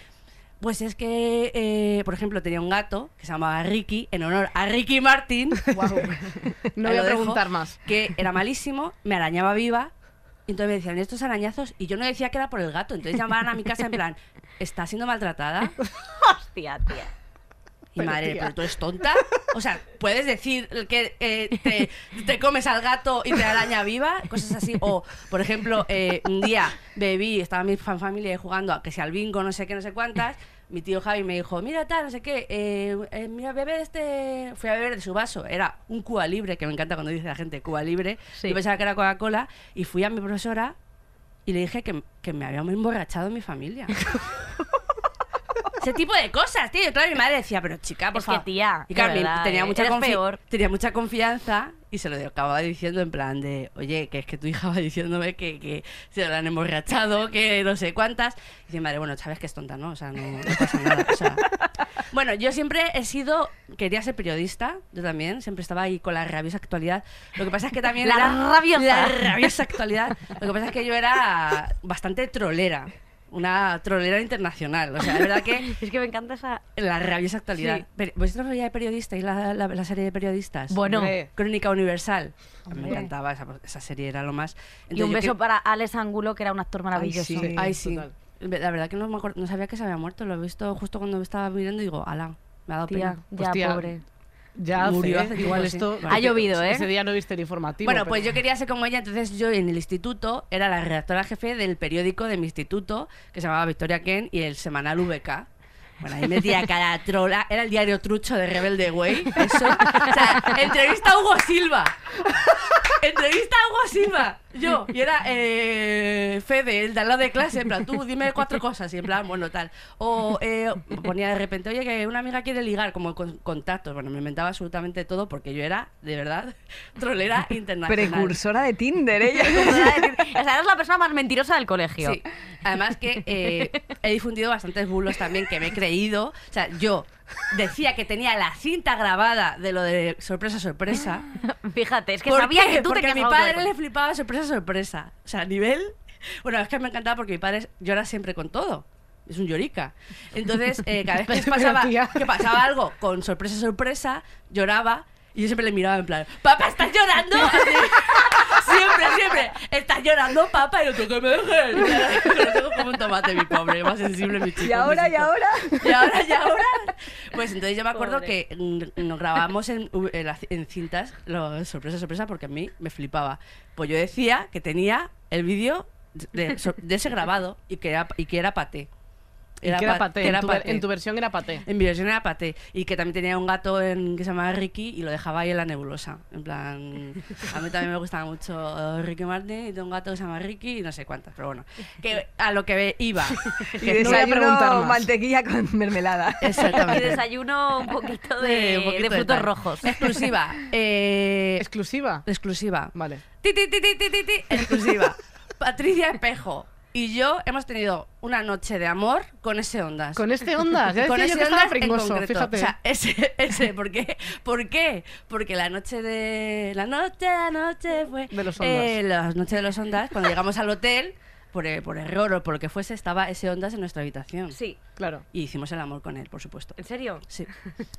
pues es que, eh, por ejemplo, tenía un gato que se llamaba Ricky, en honor a Ricky Martin. No Ahí voy a dejo, preguntar más. Que era malísimo, me arañaba viva. Y entonces me decían estos arañazos y yo no decía que era por el gato. Entonces llamaban a mi casa en plan, ¿está siendo maltratada? Hostia, tía. Y Pero, madre, tía. ¿pero tú eres tonta? O sea, ¿puedes decir que eh, te, te comes al gato y te araña viva? Cosas así. O, por ejemplo, eh, un día bebí, estaba mi familia jugando a que sea al bingo, no sé qué, no sé cuántas. Mi tío Javi me dijo, mira tal, no sé qué, eh, eh, mira, este... Fui a beber de su vaso. Era un Cuba Libre, que me encanta cuando dice la gente Cuba Libre. Sí. Yo pensaba que era Coca-Cola. Y fui a mi profesora y le dije que, que me había emborrachado en mi familia. Ese tipo de cosas, tío. Y Claro, mi madre decía, pero chica, por Es que, favor. tía, Y claro, verdad, tenía, eh, mucha confi- peor. tenía mucha confianza y se lo acababa diciendo en plan de, oye, que es que tu hija va diciéndome que, que se lo han emborrachado, que no sé cuántas. Y dice, madre, bueno, sabes que es tonta, ¿no? O sea, no, no pasa nada. o sea. Bueno, yo siempre he sido, quería ser periodista, yo también, siempre estaba ahí con la rabiosa actualidad. Lo que pasa es que también La era rabiosa. la rabiosa actualidad. Lo que pasa es que yo era bastante trolera, una trolera internacional. O sea, de verdad que Es que me encanta esa... la rabiosa actualidad. Sí. Pero, ¿Vosotros veíais periodistas y la, la- la serie de periodistas? Bueno, Hombre. Crónica Universal. A mí me encantaba, esa, esa serie era lo más. y un beso que- para Alex Angulo, que era un actor maravilloso. sí. Ay, sí. La verdad que no, me acuer- no sabía que se había muerto. Lo he visto justo cuando me estaba mirando y digo, ala, me ha dado Tía, pena. ya, pobre. Ya Murió hace, hace tiempo, Igual esto... Ha llovido, ¿eh? Ese día no viste el informativo. Bueno, pues pero- yo quería ser como ella, entonces yo en el instituto era la redactora jefe del periódico de mi instituto, que se llamaba Victoria Ken, y el semanal VK. Bueno, ahí metía cada trola, era el diario trucho de Rebelde Way, eso. O sea, entrevista a Hugo Silva. Entrevista a Hugo Silva. Yo, y era eh, Fede, el de al lado de clase, en plan, tú dime cuatro cosas, y en plan, bueno, tal. O eh, ponía de repente, oye, que una amiga quiere ligar, como con contactos. Bueno, me inventaba absolutamente todo porque yo era, de verdad, trolera internacional. Precursora de Tinder, ella. o sea, eres la persona más mentirosa del colegio. Sí. Además que eh, he difundido bastantes bulos también que me he creído. O sea, yo decía que tenía la cinta grabada de lo de sorpresa, sorpresa. Fíjate, es que ¿Por sabía qué? que tú Porque tenías a mi algo padre le flipaba sorpresa, sorpresa. O sea, a nivel... Bueno, es que me encantaba porque mi padre llora siempre con todo. Es un llorica. Entonces, eh, cada vez que, pasaba, que pasaba algo con sorpresa, sorpresa, lloraba y yo siempre le miraba en plan, papá, ¿estás llorando? Siempre, siempre, ¿estás llorando, papá? Y "¿Tú que me dejes? Lo tengo como un tomate, mi pobre, más sensible, mi chico. Y ahora, y ahora. Y ahora, y ahora. Pues entonces yo me acuerdo Pobre. que nos grabábamos en, en las- en cintas, lo- sorpresa, sorpresa, porque a mí me flipaba. Pues yo decía que tenía el vídeo de ese grabado y que era, y que era paté. Y que era pa- paté. que En era tu, ver- paté. en tu versión era paté. En mi versión era paté. Y que también tenía un gato en- que se llamaba Ricky y lo dejaba ahí en la nebulosa. En plan, a mí también me gustaba mucho Ricky Martin y tengo un gato que se llama Ricky y no sé cuántas. Pero bueno, que a lo que iba. Y no voy a preguntar desayuno más. mantequilla con mermelada. Y Exactamente. desayuno un poquito de, Sí, un poquito de frutos tal. rojos. Exclusiva. Eh, ¿Exclusiva? exclusiva. Vale. Ti, ti, ti, ti, ti, ti, ti, exclusiva. Patricia Espejo y yo hemos tenido una noche de amor con ese Ondas. Con este onda. Ya Con yo ese que estaba Ondas en concreto. fíjate. O sea, ese, ese, ¿por qué? ¿Por qué? Porque la noche de... La noche, la noche fue... De los Eh, la noche de los Ondas, cuando llegamos al hotel, por, eh, por error o por lo que fuese, estaba ese Ondas en nuestra habitación. Sí. Claro. Y hicimos el amor con él, por supuesto. ¿En serio? Sí.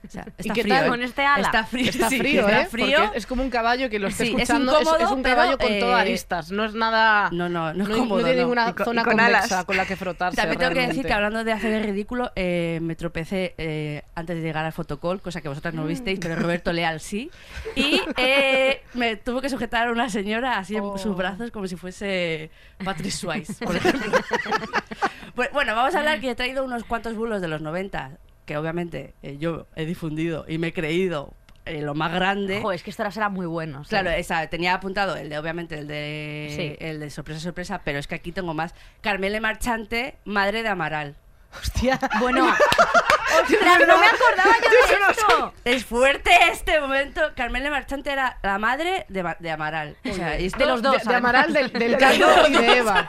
O sea, ¿Y está qué frío, tal? ¿eh? Con este ala. Está frío. Está sí, frío, está ¿eh? frío. Porque es como un caballo que lo está Sí, es escuchando. Es, incómodo, es un pero, caballo con todo eh, aristas. No es nada. No, no, no es no, cómodo, tiene no. ninguna Y con- zona y con convexa alas. con la que frotarse. También tengo que decir realmente. que hablando de hacer el ridículo, eh, me tropecé eh, antes de llegar al fotocall, cosa que vosotras no visteis, pero Roberto Leal sí. Y eh, me tuvo que sujetar a una señora así en sus brazos como si fuese Patrick Swayze, por ejemplo. Pues, bueno, vamos a hablar que he traído unos cuantos bulos de los 90, que obviamente eh, yo he difundido y me he creído eh, lo más grande. Joder, es que esto era muy bueno. Claro, esa, tenía apuntado el de, obviamente, el de, Sí. el de sorpresa, sorpresa, pero es que aquí tengo más. Carmele Marchante, madre de Amaral. Hostia. Bueno, ostras, no me acordaba yo de esto. Es fuerte este momento. Carmele Marchante era la madre de, Ma- de Amaral. O sea, De los dos, De, de. Amaral, del, del y de Eva.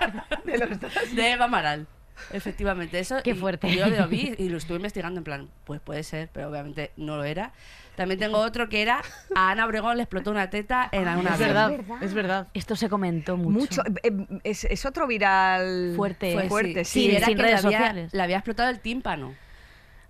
De Eva Amaral. Efectivamente, eso. Qué y fuerte. Yo lo vi y lo estuve investigando en plan, pues puede ser, pero obviamente no lo era. También tengo otro que era a Ana Obregón le explotó una teta en una Es verdad, es verdad. Esto se comentó mucho. Mucho. eh, eh, Es, es otro viral Fuerte, Fue- fuerte, sí, sí. Sí, era sin que redes le había, sociales. le había explotado el tímpano.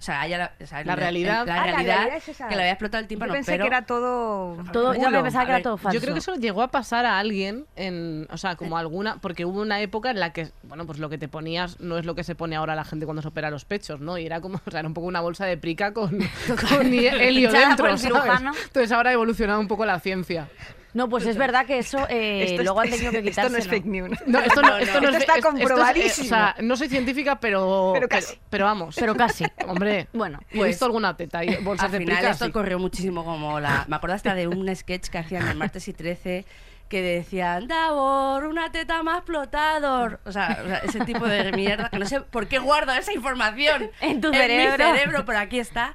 O sea, la, o sea, La en- realidad. la Ah, la realidad, es esa. que le había explotado el tímpano, Yo pensé pero que era todo. Todo, yo pensaba que era todo falso. Yo creo que eso llegó a pasar a alguien en, o sea, como alguna, porque hubo una época en la que, bueno, pues lo que te ponías no es lo que se pone ahora la gente cuando se opera los pechos, ¿no? Y era como, o sea, era un poco una bolsa de prica con, con helio dentro, por el ¿sabes? Entonces ahora ha evolucionado un poco la ciencia. No, pues es verdad que eso eh, Esto es- luego han tenido que Esto quitárselo. no es fake news. No, esto no, esto no Esto es, está es- esto es, eh, comprobadísimo. o sea, no soy científica, pero, Pero casi. pero, vamos. Pero casi. Hombre, Bueno, he pues, visto alguna teta y bolsas al de final esto sí. corrió muchísimo como la... Me acuerdo hasta de un sketch que hacían el martes y 13 que decían, Davor, una teta más explotador. O sea, o sea, ese tipo de mierda, que no sé por qué guardo esa información En tu mi cerebro. cerebro, pero aquí está.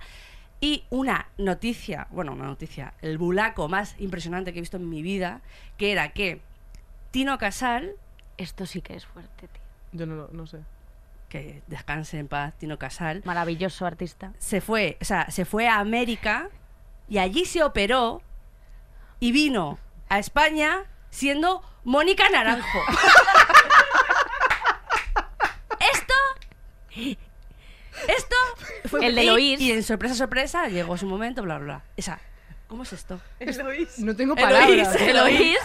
Y una noticia, bueno, una noticia, el bulaco más impresionante que he visto en mi vida, que era que Tino Casal, Esto sí que es fuerte, tío. Yo no, lo- no sé. que descanse en paz, Tino Casal, Maravilloso artista. se fue, o sea, se fue a América y allí se operó y vino a España siendo Mónica Naranjo. esto esto fue El de y- en sorpresa sorpresa llegó su momento, bla bla bla. Esa, ¿cómo es esto? No tengo Eloís, palabras. Eloís.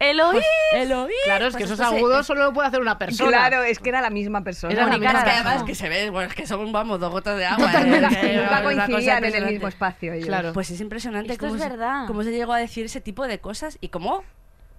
Eloís. Eloís. Claro, es que Pues esos agudos solo lo puede hacer una persona. Claro, es que era la misma persona. Era la misma Es que Naranjo. además que se ve, bueno, es que son, vamos, dos gotas de agua. Totalmente. eh, que- Nunca coincidían en el mismo espacio. ellos. Claro. Pues es impresionante Esto cómo, es se, verdad. cómo se llegó a decir ese tipo de cosas y cómo,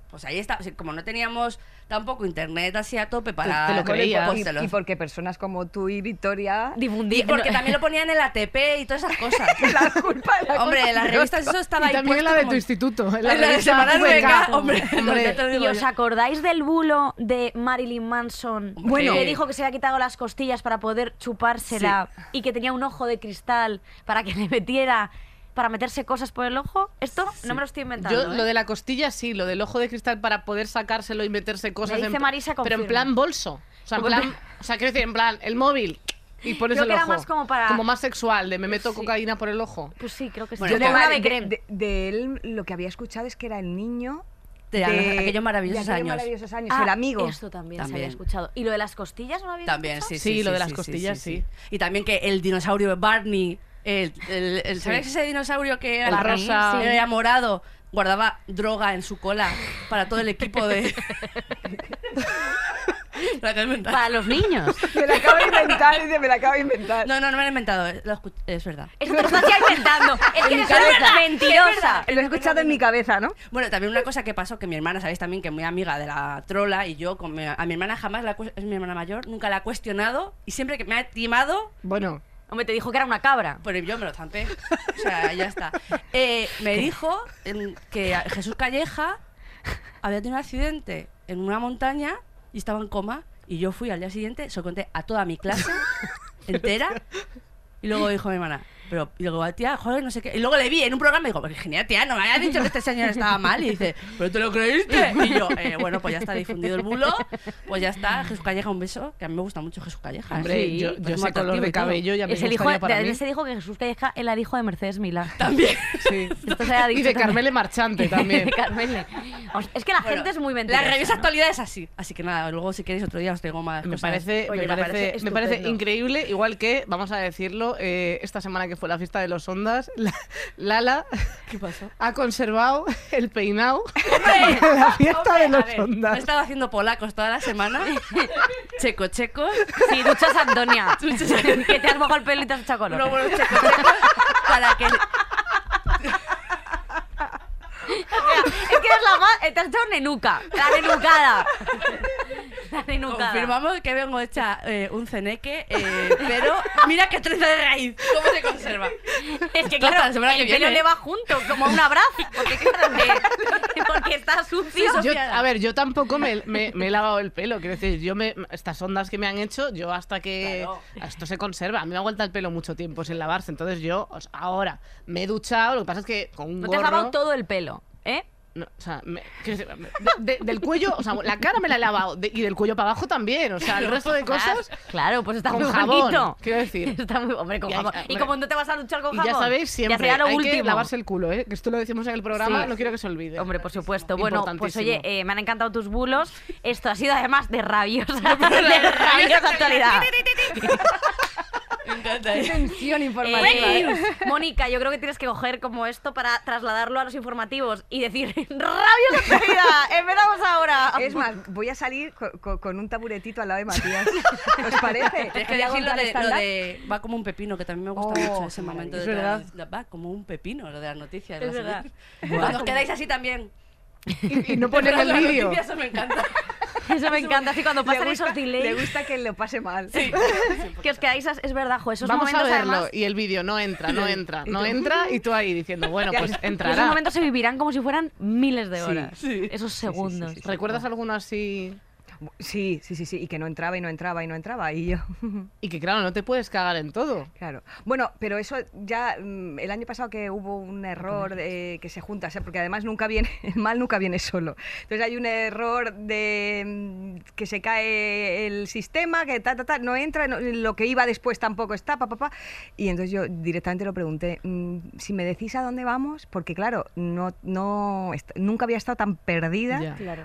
pues ahí está, o sea, como no teníamos tampoco internet así a tope para... te lo creías. y, porque personas como tú y Victoria. y Difundí. porque también lo ponían en la ATP y todas esas cosas. La culpa de la Hombre, en las revistas eso estaba Y ahí también en la de como- tu instituto. En En la de VK. VK, hombre, Hombre, ¿Y os acordáis del bulo de Marilyn Manson? Bueno. que dijo que se había quitado las costillas para poder chupársela y que tenía un ojo de cristal para que le metiera para meterse cosas por el ojo. Esto no me lo estoy inventando. Yo ¿eh? lo de la costilla sí, lo del ojo de cristal para poder sacárselo y meterse cosas dice en Marisa, pero en plan bolso. O sea, en plan, o sea, quiero decir, en plan el móvil y pones Creo el que era ojo. más como para- como más sexual, de me meto Sí. cocaína por el ojo. Pues sí, creo que sí. Bueno, Yo de- de, de creme. de- él lo que había escuchado es que era el niño De aquellos maravillosos aquellos años. maravillosos años, Ah, el amigo. Esto también, se También. había escuchado. ¿Y lo de las costillas no lo había También, escuchado? sí, sí. Sí, lo de las costillas, Y también que el dinosaurio Barney, el, el, el- ¿sabéis ese dinosaurio que era El Barney? rosa. Sí. Era morado, guardaba droga en su cola para todo el equipo de... La que he inventado. Para los niños. Me la acabo de inventar, dice, me la acabo de inventar. No, no, no me lo he inventado, eh, lo escu- es verdad. Esto te lo estás ya inventando. Es que eres una mentirosa. Lo he escuchado en mi cabeza, ¿no? Bueno, también una cosa que pasó, que mi hermana, sabéis también que es muy amiga de la trola y yo, con mi- a mi hermana jamás, la, cu- es mi hermana mayor, nunca la he cuestionado y siempre que me ha timado, Bueno, Hombre, te dijo que era una cabra. pues yo me lo zampé. O sea, ya está. Eh, me dijo que Jesús Calleja había tenido un accidente en una montaña y estaba en coma y yo fui al día siguiente, se lo conté a toda mi clase entera y luego dijo mi hermana, Pero y luego, tía, joder, no sé qué. Y luego le vi en un programa y digo, pues genial, tía, no me habías dicho que este señor estaba mal. Y dice, ¿pero te lo creíste? Y yo, eh, bueno, pues ya está difundido el bulo, pues ya está. Jesús Calleja, un beso, que a mí me gusta mucho Jesús Calleja. ¿eh? Hombre, Sí, yo, pues yo ese color de cabello ya me Es el hijo para de- mí. se dijo que Jesús Calleja era el hijo de Mercedes Milá. También. Sí. Esto se dicho Y de. Carmele Marchante también. De Carmele. Es que la Bueno, gente es muy La mentirosa. revista ¿no? actualidad es así. Así que nada, luego si queréis otro día os traigo más Me cosas. parece, Oye, me, parece, parece me parece increíble, igual que, vamos a decirlo, eh, esta semana que fue la fiesta de los Ondas, la- Lala ¿Qué pasó? ha conservado el peinado de la fiesta Hombre, de a los ver, He Ondas. estado haciendo polacos toda la semana. checo, checo. Sí, duchas Antonia. que te has mojado el pelo y te has echado color. Checo, checo. Para que. Es que eres la más... eh, Te has echado nenuca. La nenucada. La nenucada. Confirmamos que vengo hecha eh, un ceneque, eh, pero mira qué trenza de raíz. ¿Cómo se conserva? Es que claro, la semana el que pelo le va junto, como un abrazo. Porque claro, que- porque está sucio. Yo, a ver, yo tampoco me, me- me he lavado el pelo. Quiero decir, yo me, estas ondas que me han hecho, yo hasta que Claro. esto se conserva. A mí me aguanta el pelo mucho tiempo sin lavarse. Entonces yo o sea, ahora me he duchado. Lo que pasa es que con un No te has gorro. lavado todo el pelo, ¿eh? No, o sea, me- de- de- del cuello, o sea, la cara me la he lavado de- y del cuello para abajo también. O sea, el resto de cosas. Claro, pues está Con muy jabón, bonito. quiero decir. Está muy... Hombre, con Y hay- jabón. Y como no te vas a duchar con Y jabón. ya sabéis, siempre sería lo hay último. que lavarse el culo, ¿eh? Que esto lo decimos en el programa, Sí. no quiero que se olvide. Hombre, por supuesto. Bueno, pues oye, eh, me han encantado tus bulos. Esto ha sido además de rabiosa, de rabiosa actualidad. Encanta. ¿eh? Tensión Eh, informativa. ¿eh? Mónica, yo creo que tienes que coger como esto para trasladarlo a los informativos y decir rabiosa actualidad. Empezamos ahora. Es más, voy a salir co- co- con, un taburetito al lado de Matías. ¿Os parece? Tienes que decir lo de, lo de va como un pepino, que también me gusta Oh, mucho ese qué momento Es de verdad. la- va como un pepino, lo de las noticias. Es verdad. Cuando os quedáis así también. Y, y no ponen el Las vídeo. noticias, Eso me encanta. Eso me encanta. Así cuando Le pasan gusta, esos le delays. gusta que lo pase mal. Que os quedáis, es verdad, jo, esos Vamos a momentos verlo además. y el vídeo no entra, no entra, no entra y tú ahí diciendo, bueno, pues Esos entrará. momentos se vivirán como si fueran miles de horas. sí. Esos sí, sí, segundos. sí, ¿Recuerdas alguno así? Sí, sí, sí, sí. Y que no entraba y no entraba y no entraba. Y yo. Y que claro, no te puedes cagar en todo. Claro. Bueno, pero eso ya mm, el año pasado que hubo un error de, que se junta, o sea, porque además nunca viene, el mal nunca viene solo. Entonces hay un error de mm, que se cae el sistema, que ta, ta, ta, no entra, no- lo que iba después tampoco está, pa, pa, pa. Y entonces yo directamente lo pregunté, mm, si me decís a dónde vamos, porque claro, no, no, nunca había estado tan perdida.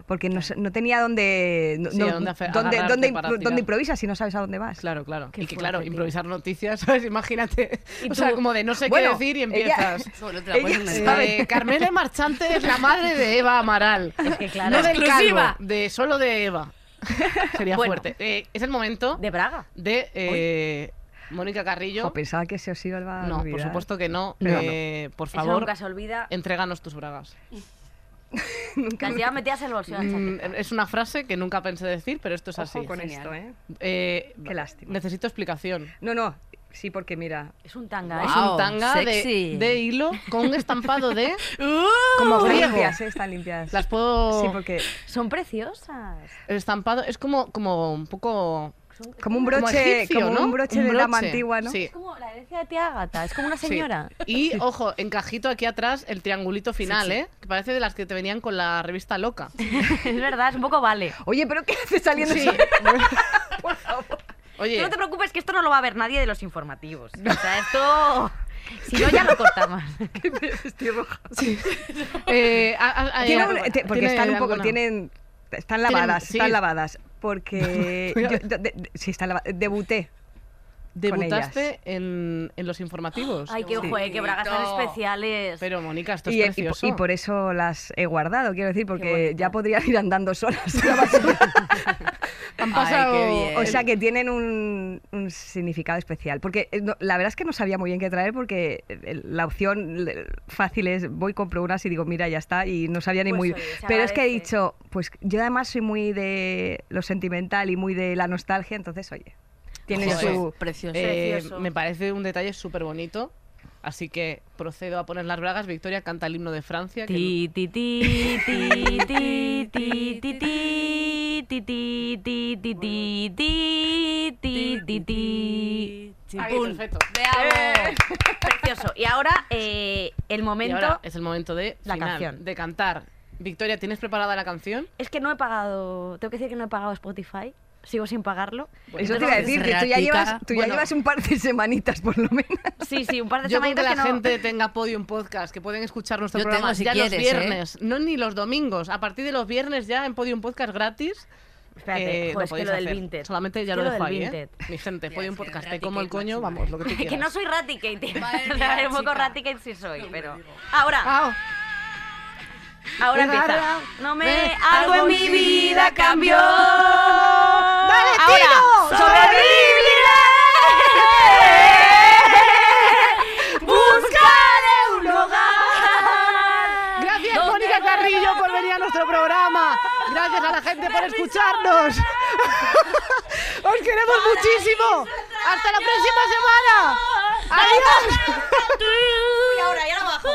Porque no, no tenía dónde, no- Sí, no- a dónde improvisas si no sabes a dónde vas. Claro, claro. Qué y que claro, tío. improvisar noticias, ¿sabes? Imagínate. Y O sea, como de no sé Bueno, qué decir y empiezas. Ella. Eh, Carmela Marchante es la madre de Eva Amaral. Es que claro. No del Exclusiva. calvo, de solo de Eva. Sería Bueno. fuerte. Eh, es el momento De Braga. de eh, Mónica Carrillo. Jo, pensaba que se os iba a no, por supuesto que no. No, Eh, Por Eso favor, nunca se olvida. entréganos tus bragas. Las llevas metidas en el bolsillo Mm, es una frase que nunca pensé decir, pero esto es Ojo así. con Genial. esto, ¿eh? Eh, Qué lástima. Necesito explicación. No, no, sí, porque mira, Es un tanga, Es ¿eh? Guau. un tanga de, sexy. de hilo con un estampado de. Uh, como están griego. limpias, ¿eh? Están limpias. Las puedo. Sí, porque Son preciosas. El estampado es como, como un poco. Son- como un como broche, egipcio, como ¿no? un broche de dama antigua, ¿no? Sí. Es como la herencia de tía Agata, es como una sí. señora. Y ojo, encajito aquí atrás el triangulito final, ¿eh? Que parece de las que te venían con la revista Loca. es verdad, es un poco vale. Oye, pero ¿qué haces saliendo Sí. eso? Oye, Tú no te preocupes que esto no lo va a ver nadie de los informativos. O sea, esto... Si no, ya lo cortamos. Estoy roja. eh, a- a- a- Tiene a- un- te- porque tiene están un poco, alguna- tienen, están Tienen- lavadas, sí. están lavadas, porque yo, de, de, sí, está debuté. Debutaste en, en los informativos. Ay, qué Sí. ojo, eh, que bragas tan especiales. Pero Mónica, esto es Y, y- precioso. y por eso las he guardado, quiero decir, porque ya podrían ir andando solas. Han Ay, pasado. qué bien. O sea que tienen un, un significado especial. Porque eh, no- la verdad es que no sabía muy bien qué traer porque eh, la opción fácil es voy, compro unas y digo, mira, ya está. Y no sabía ni Pues muy se Pero es que he dicho, pues yo además soy muy de lo sentimental y muy de la nostalgia, entonces, oye, tiene Joder. su... Precioso. Eh, Precioso. me parece un detalle súper bonito. Así que procedo a poner las bragas. Victoria canta el himno de Francia. Ti, ti, ti, ti, ti, ti, ti, ti, ti, ti, ti, ti, ti, ti, ti, ti, ti. Ahí, Chimpún. perfecto. Precioso. Y ahora eh, el momento. ahora es el momento de La canción. de cantar. Victoria, ¿tienes preparada la canción? Es que no he pagado. Tengo que decir que no he pagado Spotify. Sigo sin pagarlo. Eso te iba a decir, que tú ya llevas, tú ya Bueno. llevas un par de semanitas por lo menos. Sí, sí, un par de Yo creo que semanitas la que no- gente tenga Podium Podcast, que pueden escuchar nuestro Yo programa tengo, si ya quieres, los ¿eh? viernes, no ni los domingos. A partir de los viernes ya en Podium Podcast gratis. Espérate, eh, joder, es que lo del. Vinted. Solamente ya Es lo que lo dejo ahí, ¿eh? Mi gente, Ya, Podium que Podcast, te como el coño, vamos, lo que tú quieras. que no soy Raticate. Madre mía, un poco. Raticate sí soy, No, pero. Ahora, Ah, ahora empieza. No me. Algo en mi vida cambió. ¡Dale, Ahora, sobreviviré. Buscaré un hogar. Gracias, Mónica Carrillo, por venir a nuestro programa. Gracias a la gente por escucharnos. Os queremos muchísimo. Hasta la próxima semana. Adiós. Y ahora, y ahora abajo.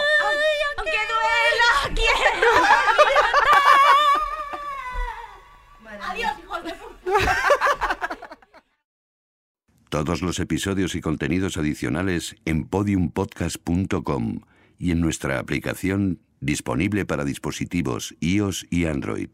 Aunque duela, quiero. Adiós, hijos de. Todos los episodios y contenidos adicionales en podiumpodcast.com y en nuestra aplicación disponible para dispositivos iOS y Android.